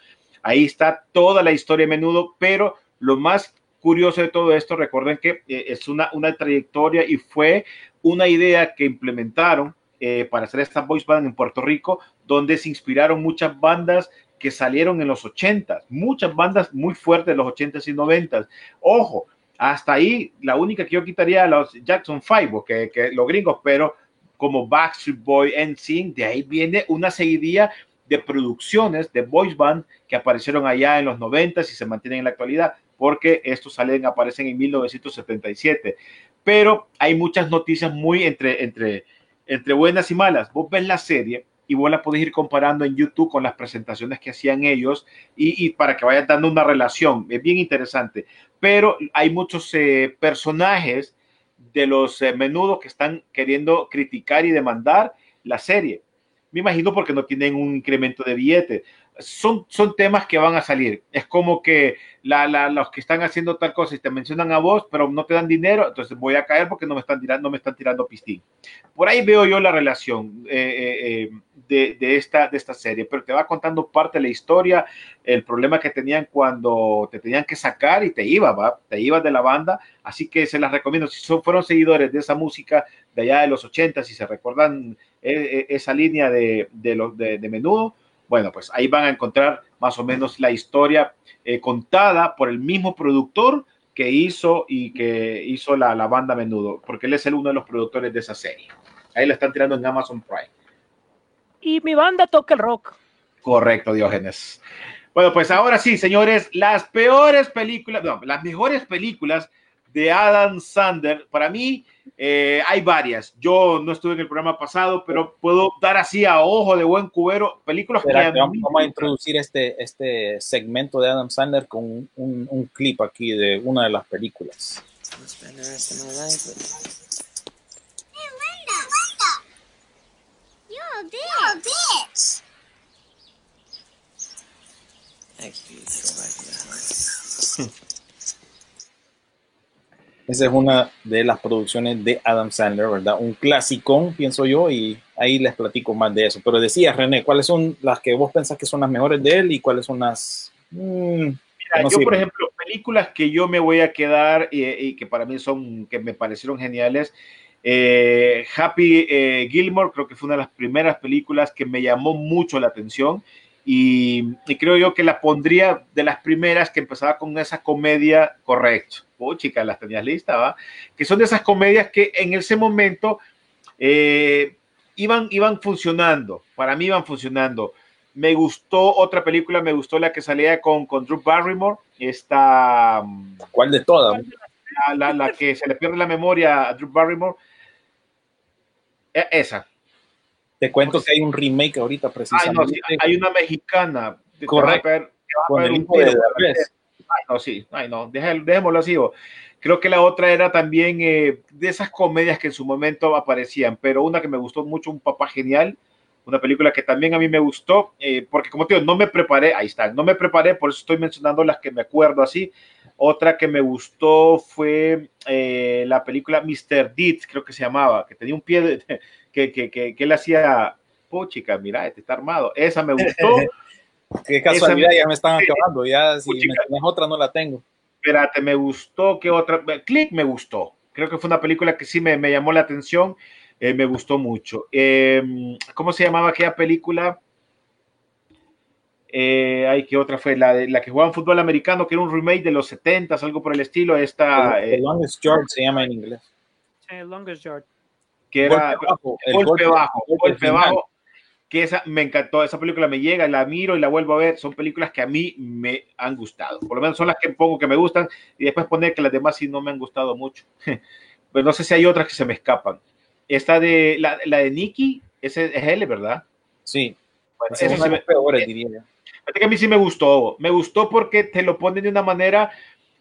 ahí está toda la historia de menudo, pero lo más curioso de todo esto, recuerden que eh, es una, una trayectoria y fue una idea que implementaron eh, para hacer esta boys band en Puerto Rico, donde se inspiraron muchas bandas que salieron en los 80, muchas bandas muy fuertes de los 80s y 90s. Ojo, hasta ahí la única que yo quitaría a los Jackson 5, que, que los gringos, pero como Backstreet Boy, NSYNC, de ahí viene una seguidilla de producciones de boys band que aparecieron allá en los 90 y se mantienen en la actualidad, porque estos salen, aparecen en 1977. Pero hay muchas noticias muy entre, entre, entre buenas y malas. Vos ves la serie y vos la podés ir comparando en YouTube con las presentaciones que hacían ellos y, y para que vayan dando una relación. Es bien interesante. Pero hay muchos eh, personajes de los eh, menudos que están queriendo criticar y demandar la serie. Me imagino porque no tienen un incremento de billete. Son, son temas que van a salir. Es como que la, la, los que están haciendo tal cosa y te mencionan a vos, pero no te dan dinero, entonces voy a caer porque no me están tirando, no me están tirando pistín. Por ahí veo yo la relación eh, eh, eh, de, de, esta, de esta serie, pero te va contando parte de la historia, el problema que tenían cuando te tenían que sacar y te iba, ¿va? te ibas de la banda, así que se las recomiendo. Si son, fueron seguidores de esa música de allá de los 80, si se recuerdan eh, esa línea de, de, de, de menudo, bueno, pues ahí van a encontrar más o menos la historia eh, contada por el mismo productor que hizo y que hizo la, la, banda Menudo, porque él es el uno de los productores de esa serie. Ahí la están tirando en Amazon Prime. Y mi banda toca el rock. Correcto, Diógenes. Bueno, pues ahora sí, señores, las peores películas, no, las mejores películas de Adam Sandler, para mí eh, hay varias. Yo no estuve en el programa pasado, pero puedo dar así a ojo de buen cubero películas Espera, que vamos, vamos, a introducir este, este segmento de Adam Sandler con un, un, un clip aquí de una de las películas. Esa es una de las producciones de Adam Sandler, ¿verdad? Un clásico, pienso yo, y ahí les platico más de eso. Pero decía, René, ¿cuáles son las que vos pensás que son las mejores de él y cuáles son las... Mmm, Mira, no yo, sirven? por ejemplo, películas que yo me voy a quedar y, y, que para mí son, que me parecieron geniales, eh, Happy eh, Gilmore, creo que fue una de las primeras películas que me llamó mucho la atención. Y, y, creo yo que la pondría de las primeras que empezaba con esa comedia, correcto. Oh, chica, las tenías listas, ¿va? Que son de esas comedias que en ese momento eh, iban, iban funcionando, para mí iban funcionando. Me gustó otra película, me gustó la que salía con, con Drew Barrymore, esta... ¿Cuál de todas? La, la, la, que se le pierde la memoria a Drew Barrymore. E, esa, te cuento que hay un remake ahorita precisamente. Ay, no, sí, hay una mexicana. Correcto. Con el hijo de Ay, no, sí, ay, no, dejémoslo así. Creo que la otra era también eh, de esas comedias que en su momento aparecían, pero una que me gustó mucho, Un Papá Genial, una película que también a mí me gustó, eh, porque como te digo, no me preparé, ahí está, no me preparé, por eso estoy mencionando las que me acuerdo así. Otra que me gustó fue eh, la película Mr. Deeds, creo que se llamaba, que tenía un pie de, que, que, que, que él hacía, puchica, mira, este está armado. Esa me gustó. Qué casualidad, ya me están acabando, ya si puchica. me otra no la tengo. Espérate, me gustó, ¿qué otra? Click me gustó. Creo que fue una película que sí me, me llamó la atención, eh, me gustó mucho. Eh, ¿Cómo se llamaba aquella película? Eh, ay, ¿qué otra fue? La, de, la que jugaba en fútbol americano, que era un remake de los 70 algo por el estilo. Esta, The, the Longest Yard se llama en inglés. Sí, Longest Yard que era golpe bajo, el golpe, golpe bajo, golpe, golpe bajo, que esa me encantó, esa película me llega, la miro y la vuelvo a ver, son películas que a mí me han gustado, por lo menos son las que pongo que me gustan y después poner que las demás sí no me han gustado mucho, pues no sé si hay otras que se me escapan. Esta de, la, la de Nicky, ese es él, ¿verdad? Sí, bueno, sí me, peores, diría. Que a mí sí me gustó, me gustó porque te lo ponen de una manera,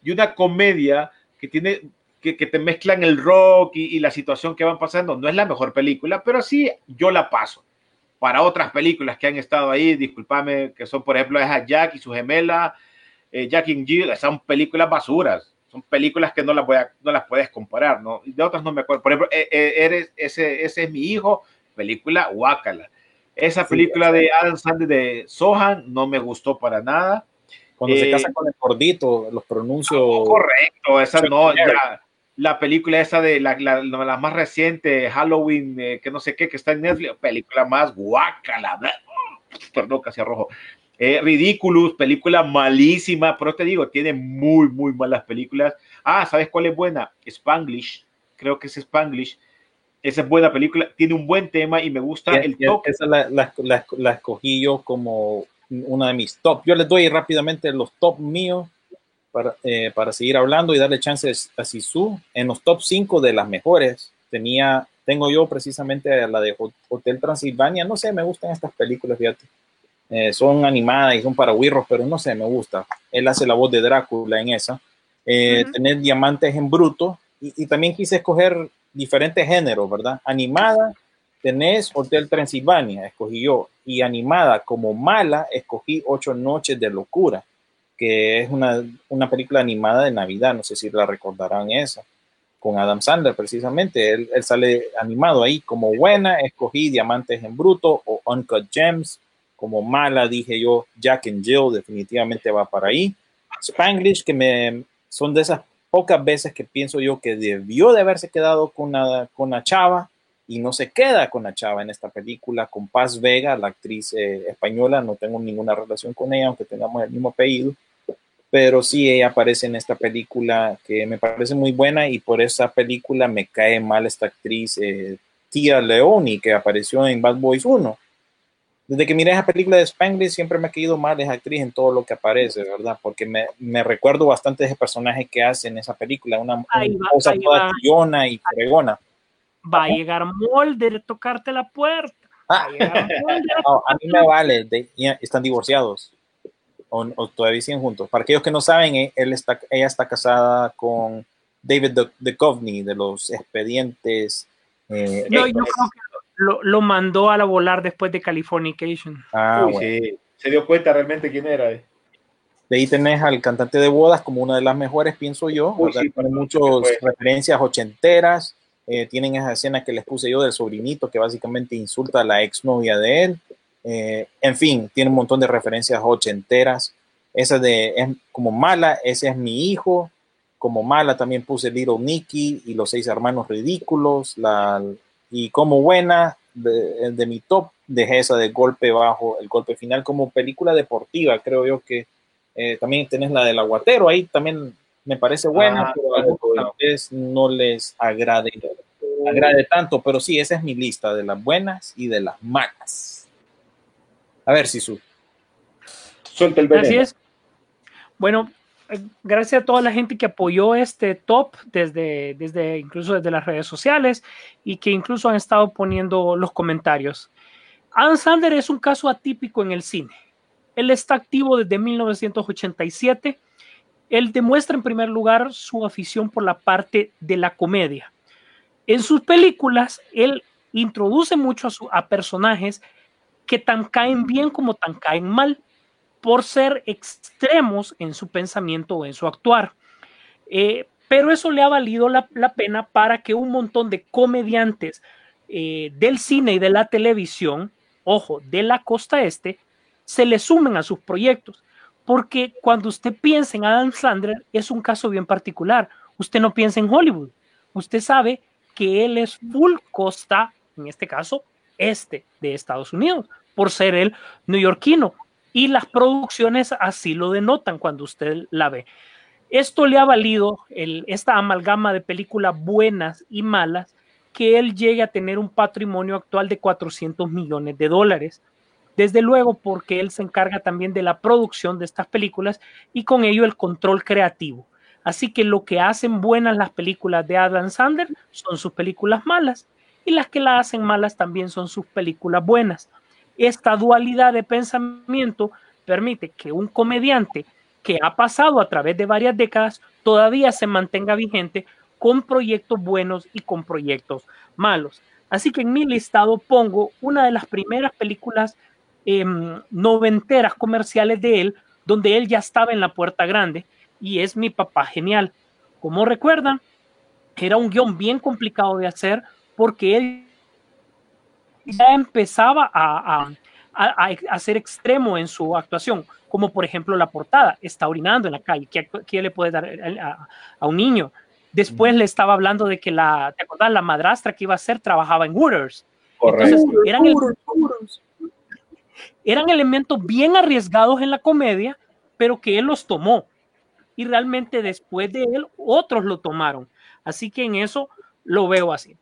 de una comedia que tiene que, que, te mezclan el rock y, y, la situación que van pasando. No es la mejor película, pero sí yo la paso. Para otras películas que han estado ahí, discúlpame, que son por ejemplo esa Jack y su gemela, eh, Jack and Jill, son películas basuras. Son películas que no las, voy a- no las puedes comparar, ¿no? Y De otras no me acuerdo. Por ejemplo, eh, eh, eres, ese, ese es mi hijo, película Guácala. Esa película de Adam Sandler de Sohan no me gustó para nada. Cuando se Eh, casa con el gordito, los pronuncio. Correcto, esa no, ya, la película esa de la, la, la más reciente, Halloween, eh, que no sé qué, que está en Netflix, película más guácala, bla, perdón, casi rojo. Eh, Ridiculous, película malísima, pero te digo, tiene muy, muy malas películas. Ah, ¿sabes cuál es buena? Spanglish, creo que es Spanglish. Esa es buena película, tiene un buen tema y me gusta el que toque. Esa la, la- la- la escogí yo como una de mis top. Yo les doy rápidamente los top míos para, eh, para seguir hablando y darle chances a Sisu. En los top 5 de las mejores tenía, tengo yo precisamente la de Hot- Hotel Transilvania. No sé, me gustan estas películas, fíjate. Eh, son animadas y son para wirros, pero no sé, me gusta. Él hace la voz de Drácula en esa. Eh, Ujú. Tener diamantes en bruto. Y, y también quise escoger diferentes géneros, ¿verdad? Animada, tenés Hotel Transilvania, escogí yo. Y animada como mala, escogí Ocho Noches de Locura, que es una, una película animada de Navidad. No sé si la recordarán esa. Con Adam Sandler, precisamente. Él, él sale animado ahí. Como buena, escogí Diamantes en Bruto o Uncut Gems. Como mala, dije yo, Jack and Jill, definitivamente va para ahí. Spanglish, que me son de esas pocas veces que pienso yo que debió de haberse quedado con una, con una chava y no se queda con la chava en esta película, con Paz Vega, la actriz eh, española, no tengo ninguna relación con ella, aunque tengamos el mismo apellido, pero sí ella aparece en esta película que me parece muy buena y por esa película me cae mal esta actriz eh, Tia Leoni que apareció en Bad Boys 1. Desde que miré esa película de Spanglish siempre me ha caído mal esa actriz en todo lo que aparece, ¿verdad? Porque me, me recuerdo bastante de ese personaje que hace en esa película, una, cosa toda chillona y fregona. Va a llegar Molder a tocarte la puerta. Va a llegar Mulder a No, a mí me vale, de- ya están divorciados o, o todavía siguen juntos. Para aquellos que no saben, eh, él está, ella está casada con David Duchovny de los expedientes. eh, No, yo creo que lo, lo mandó a la volar después de Californication. Ah, Uy, bueno. sí, se dio cuenta realmente quién era. eh. De ahí tenés al cantante de bodas como una de las mejores, pienso yo. Uy, sí, Tiene muchas referencias ochenteras. eh, tienen esa escena que les puse yo del sobrinito que básicamente insulta a la exnovia de él. eh, en fin, tiene un montón de referencias ochenteras. Esa de es como mala, ese es mi hijo. Como mala también puse Little Nicky y los seis hermanos ridículos. La, y como buena, de, de mi top, dejé esa de golpe bajo, el golpe final como película deportiva. Creo yo que eh, también tenés la del aguatero, ahí también me parece buena, Ah, pero a algunos vez no les agrade, agrade tanto. Pero sí, esa es mi lista de las buenas y de las malas. A ver, Sisu. Suelta el veneno. Así es. Bueno, gracias a toda la gente que apoyó este top desde, desde incluso desde las redes sociales y que incluso han estado poniendo los comentarios. Adam Sandler es un caso atípico en el cine. Él está activo desde 1987. Él demuestra en primer lugar su afición por la parte de la comedia. En sus películas, él introduce mucho a personajes que tan caen bien como tan caen mal por ser extremos en su pensamiento o en su actuar. Eh, pero eso le ha valido la, pena para que un montón de comediantes eh, del cine y de la televisión, ojo, de la costa este, se le sumen a sus proyectos. Porque cuando usted piensa en Adam Sandler, es un caso bien particular. Usted no piensa en Hollywood. Usted sabe que él es full costa, en este caso, este de Estados Unidos, por ser el neoyorquino. Y las producciones así lo denotan cuando usted la ve. Esto le ha valido esta amalgama de películas buenas y malas que él llegue a tener un patrimonio actual de 400 millones de dólares. Desde luego porque él se encarga también de la producción de estas películas y con ello el control creativo. Así que lo que hacen buenas las películas de Adam Sandler son sus películas malas y las que la hacen malas también son sus películas buenas. Esta dualidad de pensamiento permite que un comediante que ha pasado a través de varias décadas todavía se mantenga vigente con proyectos buenos y con proyectos malos. Así que en mi listado pongo una de las primeras películas eh, noventeras comerciales de él, donde él ya estaba en la puerta grande y es mi papá genial. Como recuerdan, era un guion bien complicado de hacer porque él ya empezaba a, a, a, ser extremo en su actuación, como por ejemplo la portada, está orinando en la calle, ¿qué, qué le puede dar a, a un niño? Después le estaba hablando de que la, ¿te acordás? La madrastra que iba a ser trabajaba en Wooters. Entonces, eran, el, eran elementos bien arriesgados en la comedia, pero que él los tomó. Y realmente después de él, otros lo tomaron. Así que en eso lo veo así.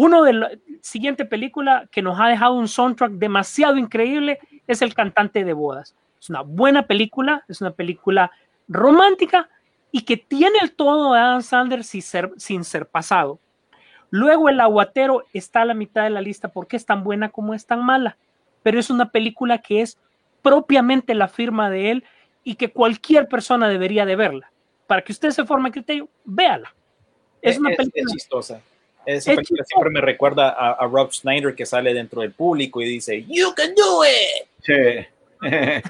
Uno de la siguiente película que nos ha dejado un soundtrack demasiado increíble es El cantante de bodas. Es una buena película, es una película romántica y que tiene el tono de Adam Sandler sin ser, sin ser pasado. Luego El aguatero está a la mitad de la lista porque es tan buena como es tan mala, pero es una película que es propiamente la firma de él y que cualquier persona debería de verla. Para que usted se forme criterio, véala. Es una película es chistosa. Esa película siempre me recuerda a, a, Rob Schneider que sale dentro del público y dice, You can do it. Sí.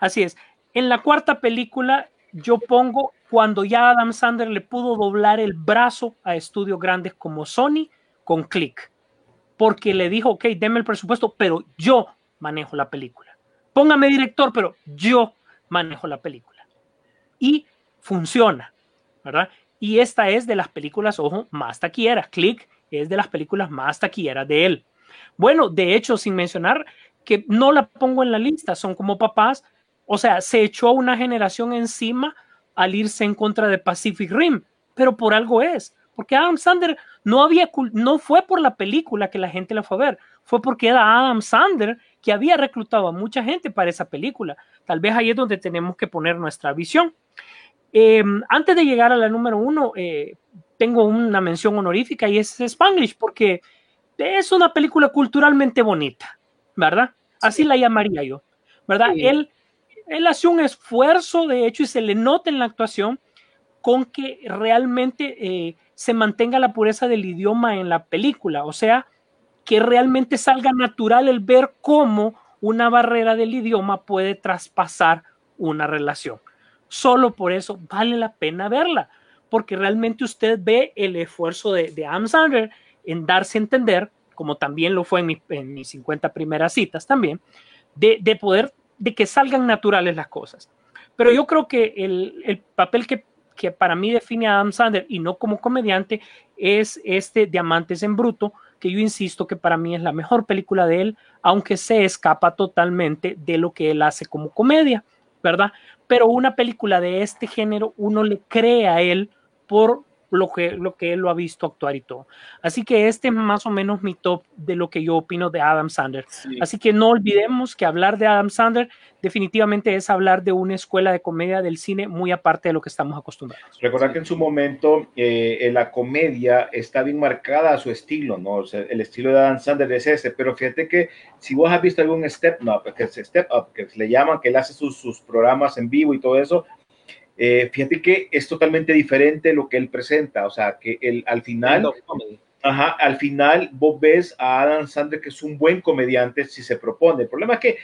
Así es. En la cuarta película yo pongo cuando ya Adam Sandler le pudo doblar el brazo a estudios grandes como Sony con Click. Porque le dijo, ok, deme el presupuesto, pero yo manejo la película. Póngame director, pero yo manejo la película. Y funciona, ¿verdad? Y esta es de las películas, ojo, más taquilleras. Click es de las películas más taquilleras de él. Bueno, de hecho, sin mencionar que no la pongo en la lista, son como papás, o sea, se echó una generación encima al irse en contra de Pacific Rim, pero por algo es, porque Adam Sandler no había no fue por la película que la gente la fue a ver, fue porque era Adam Sandler que había reclutado a mucha gente para esa película. Tal vez ahí es donde tenemos que poner nuestra visión. Eh, antes de llegar a la número uno, eh, tengo una mención honorífica y es Spanglish, porque es una película culturalmente bonita, ¿verdad? Así la llamaría yo, ¿verdad? Sí. Él, él hace un esfuerzo, de hecho, y se le nota en la actuación con que realmente eh, se mantenga la pureza del idioma en la película, o sea, que realmente salga natural el ver cómo una barrera del idioma puede traspasar una relación. Solo por eso vale la pena verla, porque realmente usted ve el esfuerzo de, de Adam Sandler en darse a entender, como también lo fue en, mi, en mis 50 primeras citas también, de, de, poder, de que salgan naturales las cosas. Pero yo creo que el, el papel que, que, para mí define a Adam Sandler y no como comediante es este Diamantes en Bruto, que yo insisto que para mí es la mejor película de él, aunque se escapa totalmente de lo que él hace como comedia, ¿verdad? Pero una película de este género, uno le cree a él por lo que, lo que él lo ha visto actuar y todo. Así que este es más o menos mi top de lo que yo opino de Adam Sandler. Sí. Así que no olvidemos que hablar de Adam Sandler definitivamente es hablar de una escuela de comedia del cine muy aparte de lo que estamos acostumbrados. Recordar que en su momento eh, en la comedia está bien marcada a su estilo, ¿no? O sea, el estilo de Adam Sandler es ese, pero fíjate que si vos has visto algún Step Up, que es Step Up, que le llaman, que él hace sus, sus programas en vivo y todo eso, eh, fíjate que es totalmente diferente lo que él presenta, o sea, que él al final, ajá, al final vos ves a Adam Sandler que es un buen comediante si se propone. El problema es que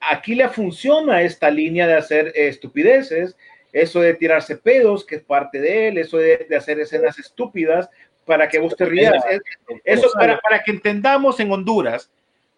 aquí le funciona esta línea de hacer eh, estupideces, eso de tirarse pedos, que es parte de él, eso de, de hacer escenas estúpidas para que vos te rías. Eso para, para que entendamos en Honduras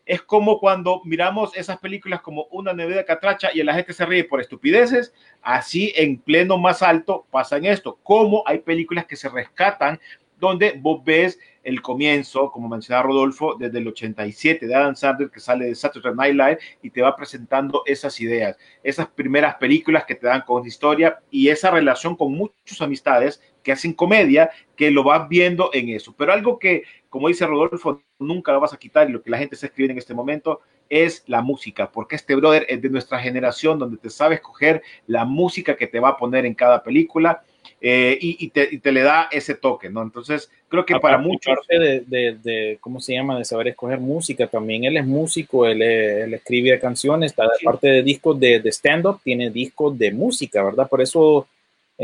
es como cuando miramos esas películas como una nevera catracha y la gente se ríe por estupideces, así en pleno más alto pasa esto, como hay películas que se rescatan donde vos ves el comienzo, como mencionaba Rodolfo, desde el 87 de Adam Sandler, que sale de Saturday Night Live y te va presentando esas ideas, esas primeras películas que te dan con historia y esa relación con muchas amistades que hacen comedia, que lo vas viendo en eso. Pero algo que, como dice Rodolfo, nunca lo vas a quitar y lo que la gente está escribiendo en este momento es la música, porque este brother es de nuestra generación donde te sabe escoger la música que te va a poner en cada película eh, y, y, te, y, te, le da ese toque, ¿no? Entonces, creo que para muchos... De, de, de, ¿cómo se llama? De saber escoger música también. Él es músico, él, él escribe canciones, está sí. parte de discos de, de stand-up, tiene discos de música, ¿verdad? Por eso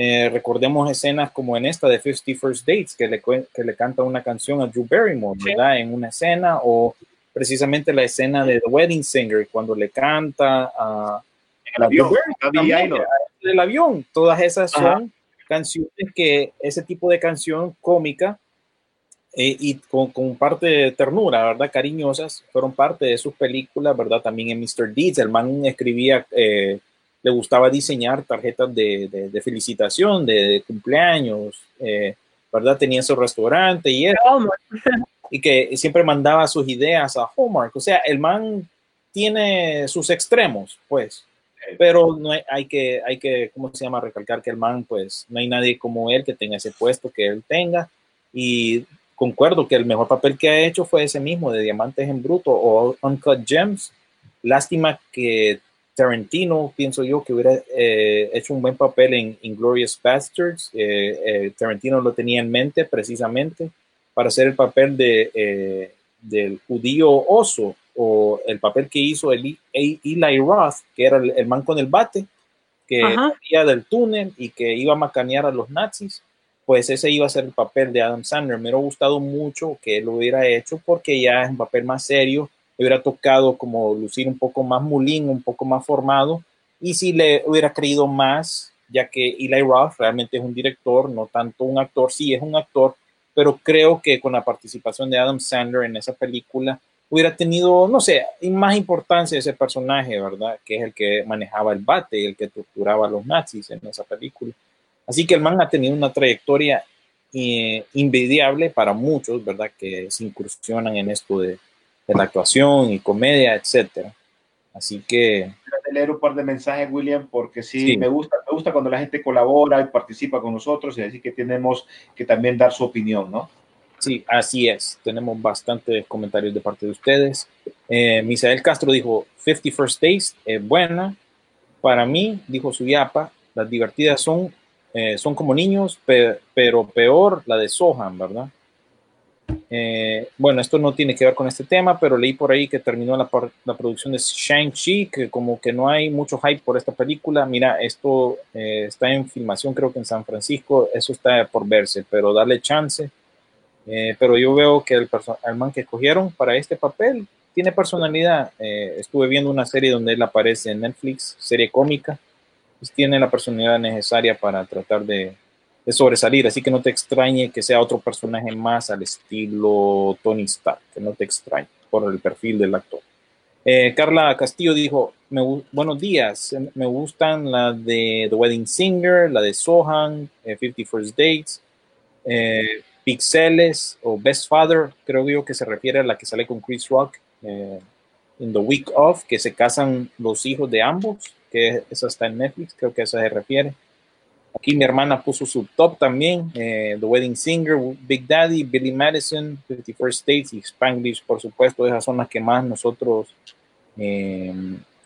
eh, recordemos escenas como en esta de 50 First Dates, que le, que le canta una canción a Drew Barrymore, ¿verdad? En una escena, o precisamente la escena de The Wedding Singer, cuando le canta a El avión, también, del avión. Todas esas son Ajá. canciones que, ese tipo de canción cómica eh, y con, con parte de ternura, ¿verdad? Cariñosas, fueron parte de sus películas, ¿verdad? También en Mr. Deeds, el man escribía, eh, le gustaba diseñar tarjetas de, de- de felicitación, de, de cumpleaños, eh, ¿verdad? Tenía su restaurante y eso y que siempre mandaba sus ideas a Hallmark. O sea, el man tiene sus extremos, pues. Pero no hay, hay que, hay que, ¿cómo se llama? Recalcar que el man, pues, no hay nadie como él que tenga ese puesto que él tenga. Y concuerdo que el mejor papel que ha hecho fue ese mismo, de Diamantes en Bruto o Uncut Gems. Lástima que Tarantino, pienso yo, que hubiera eh, hecho un buen papel en Inglorious Bastards. Eh, eh, Tarantino lo tenía en mente precisamente para hacer el papel de, eh, del judío oso o el papel que hizo Eli, E- Eli Roth, que era el, el man con el bate, que Ajá. salía del túnel y que iba a macanear a los nazis, pues ese iba a ser el papel de Adam Sandler. Me hubiera gustado mucho que lo hubiera hecho porque ya es un papel más serio, hubiera tocado como lucir un poco más mulín, un poco más formado, y si le hubiera creído más, ya que Eli Roth realmente es un director, no tanto un actor, sí es un actor, pero creo que con la participación de Adam Sandler en esa película hubiera tenido, no sé, más importancia ese personaje, ¿verdad? Que es el que manejaba el bate, el que torturaba a los nazis en esa película. Así que el man ha tenido una trayectoria eh, invidiable para muchos, ¿verdad? Que se incursionan en esto de, de la actuación y comedia, etcétera. Así que de leer un par de mensajes, William, porque sí, Sí. Me, gusta, me gusta cuando la gente colabora y participa con nosotros y así que tenemos que también dar su opinión, ¿no? Sí, así es. Tenemos bastantes comentarios de parte de ustedes. Eh, Misael Castro dijo, 50 First Days es buena. Para mí, dijo Suyapa, las divertidas son, eh, son como niños, pe- pero peor la de Sohan, ¿verdad? Eh, bueno, esto no tiene que ver con este tema, pero leí por ahí que terminó la, la producción de Shang-Chi, que como que no hay mucho hype por esta película. Mira, esto eh, está en filmación, creo que en San Francisco, eso está por verse, pero darle chance. Eh, pero yo veo que el, el man que escogieron para este papel tiene personalidad. Eh, estuve viendo una serie donde él aparece en Netflix, serie cómica, pues tiene la personalidad necesaria para tratar de, sobresalir. Así que no te extrañe que sea otro personaje más al estilo Tony Stark, que no te extrañe por el perfil del actor. Eh, Carla Castillo dijo, buenos días, eh, me gustan la de The Wedding Singer, la de Sohan, eh, 50 First Dates, eh, Pixeles o Best Father, creo yo que se refiere a la que sale con Chris Rock eh, en The Week Of, que se casan los hijos de ambos, que esa está en Netflix, creo que a esa se refiere. Aquí mi hermana puso su top también, eh, The Wedding Singer, Big Daddy, Billy Madison, 51st States y Spanglish, por supuesto, esas son las que más nosotros eh,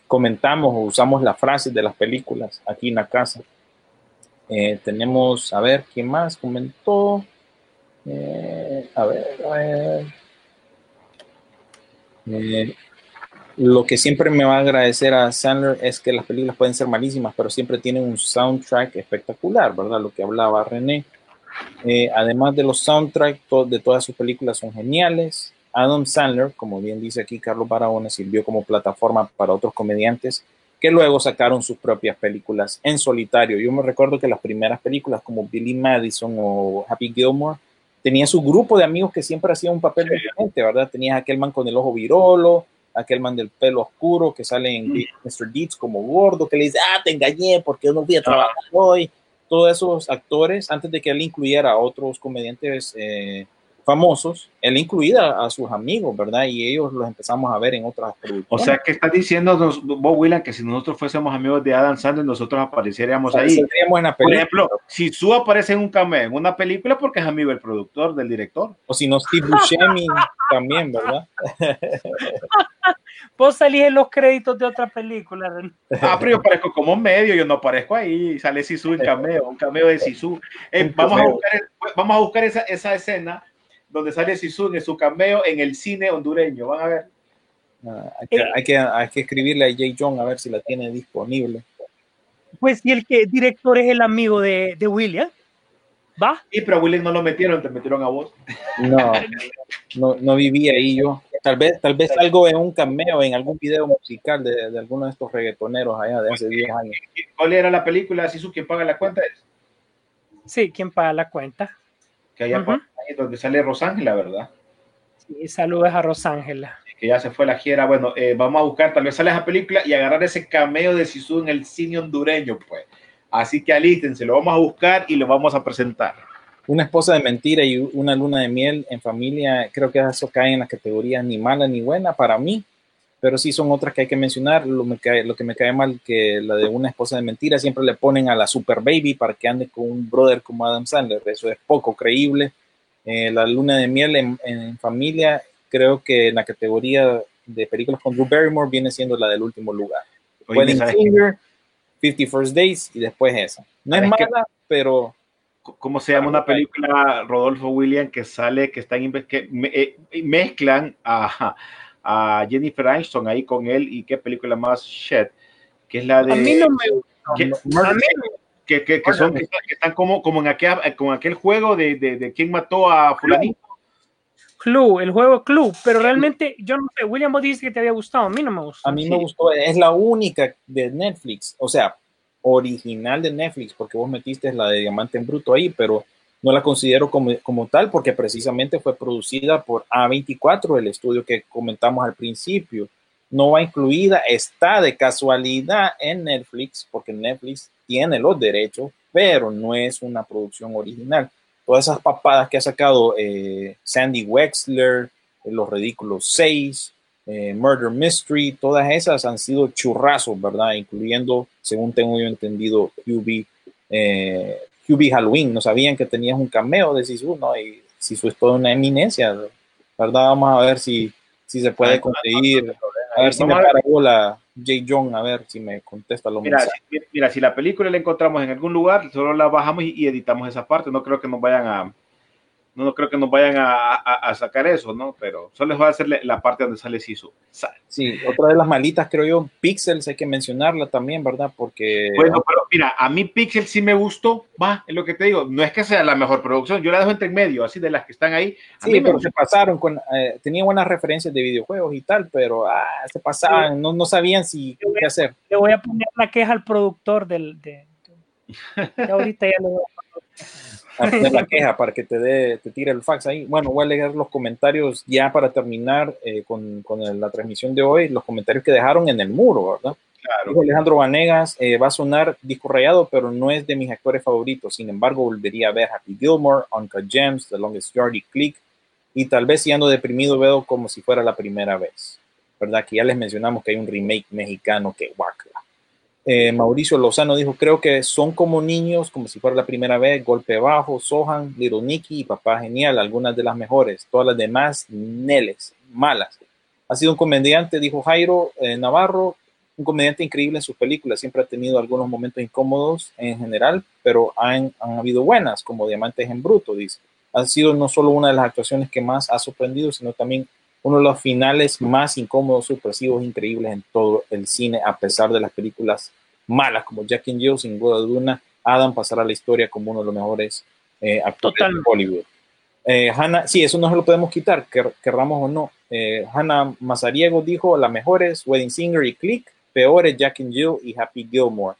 comentamos o usamos las frases de las películas aquí en la casa. Eh, tenemos, a ver, ¿quién más comentó? A ver, a ver. Lo que siempre me va a agradecer a Sandler es que las películas pueden ser malísimas, pero siempre tienen un soundtrack espectacular, ¿verdad? Lo que hablaba René. Eh, además de los soundtracks to- de todas sus películas son geniales. Adam Sandler, como bien dice aquí Carlos Barahona, sirvió como plataforma para otros comediantes que luego sacaron sus propias películas en solitario. Yo me recuerdo que las primeras películas como Billy Madison o Happy Gilmore tenía su grupo de amigos que siempre hacían un papel diferente, ¿verdad? Tenías aquel man con el ojo virolo, aquel man del pelo oscuro que sale en Mr. Deeds como gordo, que le dice, ah, te engañé porque no fui a trabajar hoy. Todos esos actores, antes de que él incluyera a otros comediantes eh, famosos, él incluía a sus amigos, ¿verdad? Y ellos los empezamos a ver en otras O sea, que estás diciendo, vos, William, que si nosotros fuésemos amigos de Adam Sandler, nosotros apareceríamos ahí. Apareceríamos en la Por ejemplo, si Su aparece en un cameo en una película porque es amigo del productor, del director. O si no, Steve Buscemi también, ¿verdad? Vos salís en los créditos de otra película. Ah, pero yo aparezco como medio, yo no aparezco ahí. Sale Sisu en cameo, un cameo de Sisu. Eh, vamos, a buscar, vamos a buscar esa, esa escena donde sale Sisu en su cameo en el cine hondureño. Van a ver. Ah, hay, que, hay, que, hay que escribirle a Jay John a ver si la tiene disponible. Pues y el que director es el amigo de, de William. ¿Va? Sí, pero a William no lo metieron, te metieron a vos. No, no, no vivía ahí yo. Tal vez, tal vez algo en un cameo, en algún video musical de, de alguno de estos reggaetoneros allá de hace 10 años. ¿Cuál era la película? ¿Si quien paga la cuenta? Es Sí, ¿quién paga la cuenta? Que allá Ujú. por ahí donde sale Rosángela, ¿verdad? Sí, saludos a Rosángela. Que ya se fue la gira. Bueno, eh, vamos a buscar, tal vez sale esa película y agarrar ese cameo de Sisu en el cine hondureño, pues. Así que alístense, lo vamos a buscar y lo vamos a presentar. Una esposa de mentira y una luna de miel en familia, creo que eso cae en la categoría ni mala ni buena para mí, pero sí son otras que hay que mencionar. Lo, me cae- lo que me cae mal que la de una esposa de mentira siempre le ponen a la super baby para que ande con un brother como Adam Sandler. Eso es poco creíble. Eh, la luna de miel en, en familia, creo que en la categoría de películas con Drew Barrymore viene siendo la del último lugar. Oye, Wedding ¿sabes Singer, 50 First Days y después esa. No es mala, pero ¿Cómo se llama una película, Rodolfo William, que sale, que están que me- eh, mezclan a, a Jennifer Aniston ahí con él y qué película más shit, que es la de A mí no me gusta. que, A mí que, que- que son que están, como, como en aquel, con aquel juego de, de, de quién mató a fulanito. Clue, el juego Clue, pero realmente yo no sé, William vos dice que te había gustado, a mí no me gustó. A mí me gustó, es la única de Netflix, o sea, original de Netflix, porque vos metiste la de Diamante en Bruto ahí, pero no la considero como, como tal porque precisamente fue producida por A24, el estudio que comentamos al principio. No va incluida, está de casualidad en Netflix, porque Netflix tiene los derechos, pero no es una producción original. Todas esas papadas que ha sacado eh, Sandy Wexler, eh, Los Ridículos 6, eh, Murder Mystery, todas esas han sido churrazos, ¿verdad? Incluyendo, según tengo yo entendido, QB, QB Halloween. No sabían que tenías un cameo de Sisu, ¿no? Y Sisu es toda una eminencia, ¿verdad? Vamos a ver si, si se puede conseguir. A ver si me para la J. John, a ver si me contesta los Mira, mensajes. si, mira, si la película la encontramos en algún lugar, solo la bajamos y editamos esa parte. No creo que nos vayan a, no, no creo que nos vayan a, a- a sacar eso, ¿no? Pero solo les voy a hacer la, parte donde sale Sisu. Sí, otra de las malitas, creo yo, Pixels, hay que mencionarla también, ¿verdad? Porque Bueno, pero mira, a mí Pixel sí me gustó, va, es lo que te digo, no es que sea la mejor producción, yo la dejo entre en medio, así de las que están ahí. A Sí, mí pero se pasaron con, eh, tenía buenas referencias de videojuegos y tal, pero ah, se pasaban, no, no sabían si qué hacer. Le voy a poner la queja al productor del... De, ahorita ya le voy a a poner la queja para que te dé, te tire el fax ahí. Bueno, voy a leer los comentarios ya para terminar eh, con, con la transmisión de hoy, los comentarios que dejaron en el muro, ¿verdad? Claro. Dijo Alejandro Vanegas, eh, va a sonar disco rayado, pero no es de mis actores favoritos. Sin embargo, volvería a ver Happy Gilmore, Uncut Gems, The Longest Yard y Click. Y tal vez si ando deprimido veo como si fuera la primera vez. ¿Verdad? Que ya les mencionamos que hay un remake mexicano que guacla. Eh, Mauricio Lozano dijo, creo que son como niños, como si fuera la primera vez, Golpe Bajo, Sohan, Little y Papá Genial, algunas de las mejores, todas las demás, neles, malas. Ha sido un comediante, dijo Jairo eh, Navarro, un comediante increíble en sus películas, siempre ha tenido algunos momentos incómodos en general, pero han, han habido buenas, como Diamantes en Bruto, dice. Ha sido no solo una de las actuaciones que más ha sorprendido, sino también uno de los finales más incómodos, supresivos, increíbles en todo el cine, a pesar de las películas malas como Jack and Jill, sin duda alguna, Adam pasará a la historia como uno de los mejores eh, actores Totalmente. de Hollywood. Eh, Hannah, sí, eso no se lo podemos quitar, quer- querramos o no. Eh, Hannah Mazariego dijo, la mejor es Wedding Singer y Click, peor es Jack and Jill y Happy Gilmore.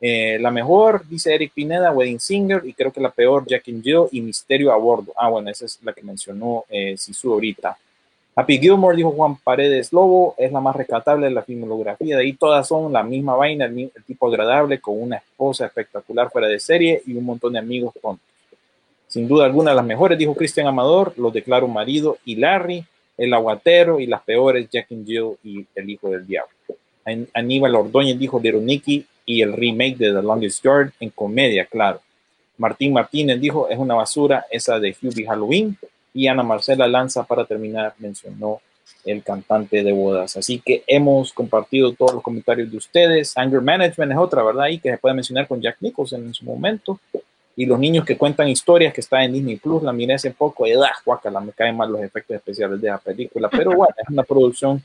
Eh, la mejor, dice Eric Pineda, Wedding Singer, y creo que la peor, Jack and Jill y Misterio a bordo. Ah, bueno, esa es la que mencionó eh, Sisu ahorita. Happy Gilmore, dijo Juan Paredes Lobo, es la más rescatable de la filmografía. De ahí todas son la misma vaina, el, tipo agradable, con una esposa espectacular fuera de serie y un montón de amigos tontos. Sin duda alguna, las mejores, dijo Cristian Amador, los declaro marido y Larry, el aguatero y las peores, Jack and Jill y el hijo del diablo. An- Aníbal Ordóñez dijo Little Nicky y el remake de The Longest Yard en comedia, claro. Martín Martínez dijo es una basura esa de Hubie Halloween y Ana Marcela Lanza para terminar mencionó el cantante de bodas. Así que hemos compartido todos los comentarios de ustedes. Anger Management es otra, ¿verdad? Y que se puede mencionar con Jack Nicholson en su momento. Y los niños que cuentan historias que está en Disney Plus, la miré hace poco y ¡ah, guácala, me caen mal los efectos especiales de la película. Pero bueno, es una producción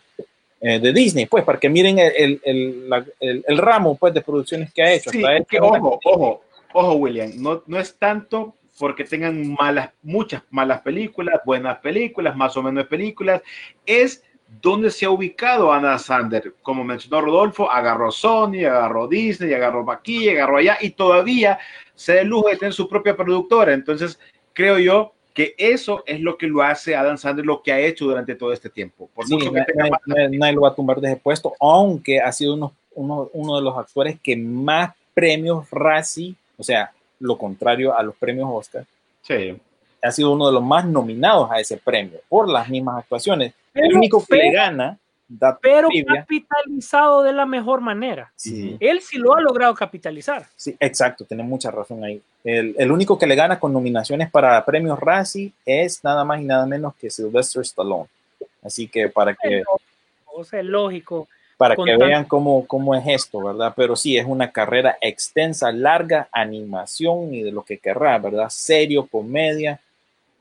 eh, de Disney, pues, para que miren el, el, el, la- el- el ramo pues, de producciones que ha hecho. Sí, Hasta es que, ojo, ojo, ojo, William, no, no es tanto porque tengan malas, muchas malas películas, buenas películas, más o menos películas, es donde se ha ubicado Ana Sander. Como mencionó Rodolfo, agarró Sony, agarró Disney, agarró aquí, agarró allá y todavía se da el lujo de tener su propia productora. Entonces, creo yo que eso es lo que lo hace Adam Sandler, lo que ha hecho durante todo este tiempo. Por Sí, mucho que tenga na- más- na- nadie lo va a tumbar de ese puesto, aunque ha sido uno, uno, uno de los actores que más premios Razzie, o sea, lo contrario a los premios Oscar, Sí. ha sido uno de los más nominados a ese premio por las mismas actuaciones. el Pero- único que le pero- gana, Pero trivia, capitalizado de la mejor manera. sí, Él sí lo ha logrado capitalizar. sí, exacto, tiene mucha razón ahí. El, el único que le gana con nominaciones para premios Razzie es nada más y nada menos que Sylvester Stallone. Así que para que O sea, lógico. Para que vean cómo, cómo es esto, ¿verdad? Pero sí, es una carrera extensa, larga, animación y de lo que querrá, ¿verdad? Serio, comedia.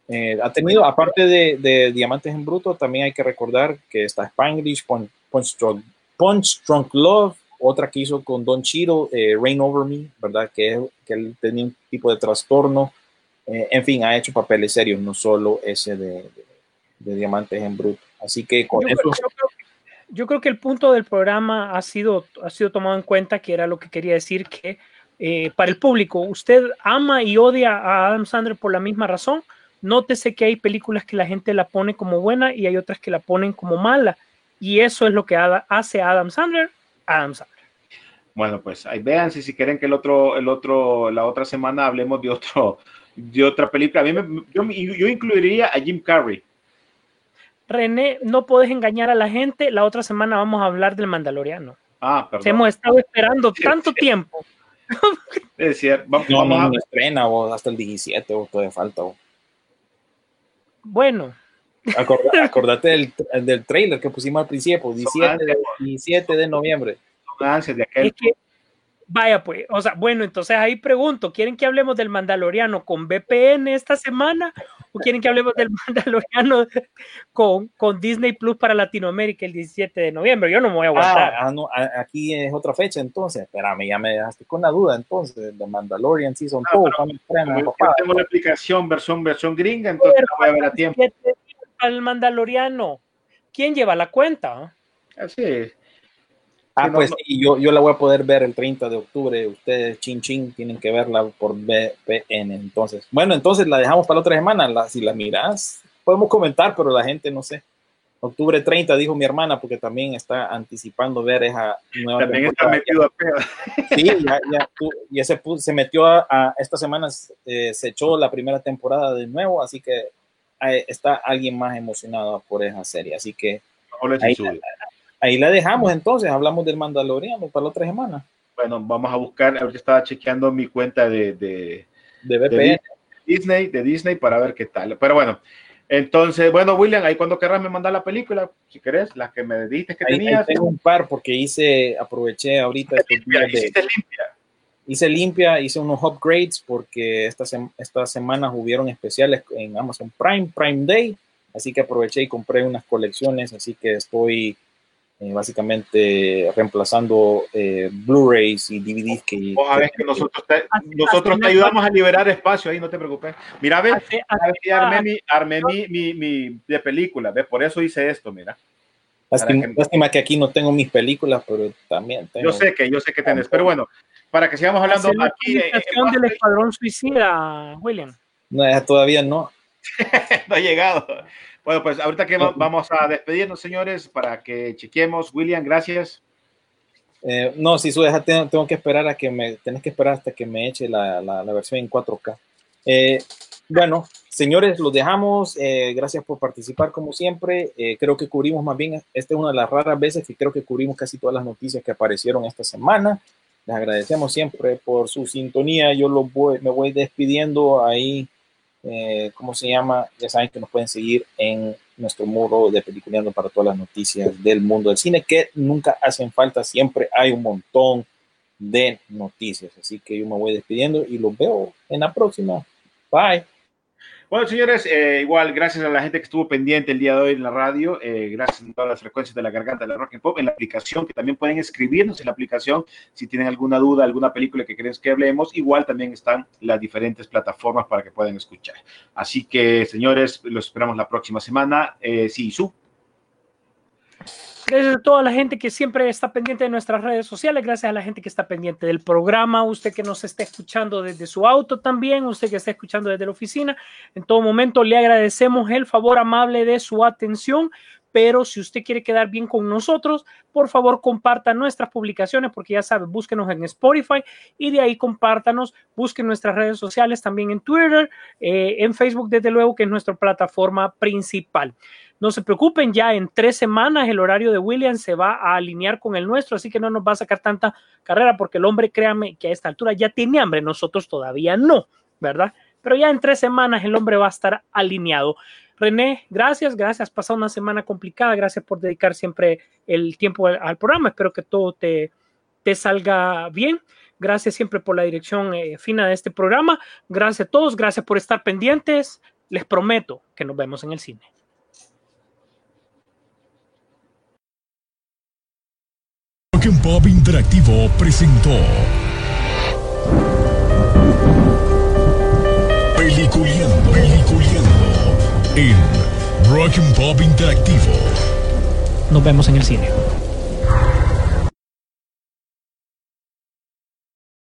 Eh, ha tenido, aparte de, de Diamantes en Bruto, también hay que recordar que está Spanglish, Punch, Punch, Drunk, Punch Drunk Love, otra que hizo con Don Chiro, eh, Rain Over Me, ¿verdad? Que, que él tenía un tipo de trastorno. Eh, en fin, ha hecho papeles serios, no solo ese de, de- de Diamantes en Bruto. Así que con Yo eso... yo creo yo creo que el punto del programa ha sido, ha sido tomado en cuenta, que era lo que quería decir, que eh, para el público, usted ama y odia a Adam Sandler por la misma razón. Nótese que hay películas que la gente la pone como buena y hay otras que la ponen como mala. Y eso es lo que ha- hace Adam Sandler, Adam Sandler. Bueno, pues ahí vean si, si quieren que el otro, el otro, la otra semana hablemos de otro, de otra película. A mí me- yo, yo incluiría a Jim Carrey. René, no puedes engañar a la gente. La otra semana vamos a hablar del Mandaloriano. Ah, perdón. Hemos estado esperando tanto tiempo. Es cierto. Vamos, No, vamos no, a- no estrena vos hasta el 17 o todavía falta. vos. Bueno, Acorda- acordate del, del trailer que pusimos al principio, 17 de, 17 de noviembre. ansias de aquel. es que, vaya pues, o sea, bueno, entonces ahí pregunto, ¿quieren que hablemos del Mandaloriano con VPN esta semana o quieren que hablemos del Mandaloriano con, con Disney Plus para Latinoamérica el 17 de noviembre? Yo no me voy a aguantar. Ah, ah, no, a- aquí es otra fecha entonces. Espérame, ya me dejaste con la duda entonces. The Mandalorian Season Ah, 2, pero- la aplicación versión, versión gringa, entonces Pero la voy a ver a tiempo. 17 días para el Mandaloriano. ¿Quién lleva la cuenta? Así es. Ah, no, pues yo, yo la voy a poder ver el 30 de octubre. Ustedes, chin chin, tienen que verla por VPN. Entonces, bueno, entonces la dejamos para la otra semana. La, si la miras, podemos comentar, pero la gente no sé. Octubre 30, dijo mi hermana, porque también está anticipando ver esa nueva También está metido a pedo. Sí, ya, ya, tú- ya se, se metió a, a- esta semana, eh, se echó la primera temporada de nuevo, así que eh, está alguien más emocionado por esa serie. Así que Ahí-. Ahí la dejamos entonces, hablamos del Mandaloriano para la otra semana, Bueno, vamos a buscar. Ahorita estaba chequeando mi cuenta de, de, de de VPN. Disney, de Disney para ver qué tal. Pero bueno, entonces, bueno, William, ahí cuando querrás me mandar la película, si querés, las que me dijiste que Ahí, ahí tenías. tengo un par porque hice, aproveché ahorita Limpia, de- hiciste limpia. hice limpia, hice unos upgrades porque esta sem- estas semanas hubieron especiales en Amazon Prime, Prime Day, así que aproveché y compré unas colecciones, así que estoy eh, básicamente reemplazando eh, Blu-rays y DVDs que... Vos sabés que nosotros te, nosotros te ayudamos a liberar espacio ahí, no te preocupes. Mira, ves, aquí armé, mi, armé mi, mi, mi de película, ¿ves? Por eso hice esto, mira. Lástima, que- lástima que aquí no tengo mis películas, pero también tengo... Yo sé que, yo sé que tenés, pero bueno, para que sigamos hablando hace la aquí, eh, del Escuadrón Suicida, William. No, todavía no. no ha llegado. Bueno, pues ahorita que va- vamos a despedirnos, señores, para que chequemos. William, gracias. Eh, no, si su deja, tengo, tengo que esperar a que me, tenés que esperar hasta que me eche la, la, la versión en 4K. Eh, bueno, señores, los dejamos. Eh, gracias por participar como siempre. Eh, creo que cubrimos más bien, esta es una de las raras veces que creo que cubrimos casi todas las noticias que aparecieron esta semana. Les agradecemos siempre por su sintonía. Yo los voy, me voy despidiendo ahí. Eh, ¿Cómo se llama? Ya saben que nos pueden seguir en nuestro muro de Peliculeando para todas las noticias del mundo del cine, que nunca hacen falta, siempre hay un montón de noticias. Así que yo me voy despidiendo y los veo en la próxima. Bye. Bueno, señores, eh, igual gracias a la gente que estuvo pendiente el día de hoy en la radio, eh, gracias a todas las frecuencias de la garganta de la rock and pop, en la aplicación, que también pueden escribirnos en la aplicación si tienen alguna duda, alguna película que quieren que hablemos, igual también están las diferentes plataformas para que puedan escuchar. Así que, señores, los esperamos la próxima semana. Eh, sí, su. Gracias a toda la gente que siempre está pendiente de nuestras redes sociales, gracias a la gente que está pendiente del programa, usted que nos está escuchando desde su auto también, usted que está escuchando desde la oficina, en todo momento le agradecemos el favor amable de su atención, pero si usted quiere quedar bien con nosotros, por favor comparta nuestras publicaciones, porque ya sabe, búsquenos en Spotify y de ahí compártanos, busquen nuestras redes sociales también en Twitter, eh, en Facebook, desde luego, que es nuestra plataforma principal. No se preocupen, ya en tres semanas el horario de William se va a alinear con el nuestro, así que no nos va a sacar tanta carrera, porque el hombre, créame que a esta altura ya tiene hambre, nosotros todavía no, ¿verdad? Pero ya en tres semanas el hombre va a estar alineado. René, gracias, gracias. Pasado una semana complicada, gracias por dedicar siempre el tiempo al, al programa. Espero que todo te, te salga bien. Gracias siempre por la dirección eh, fina de este programa. Gracias a todos, gracias por estar pendientes. Les prometo que nos vemos en el cine. Rock Pop Interactivo presentó Peliculeando, Peliculeando en Rock and Pop Interactivo. Nos vemos en el cine.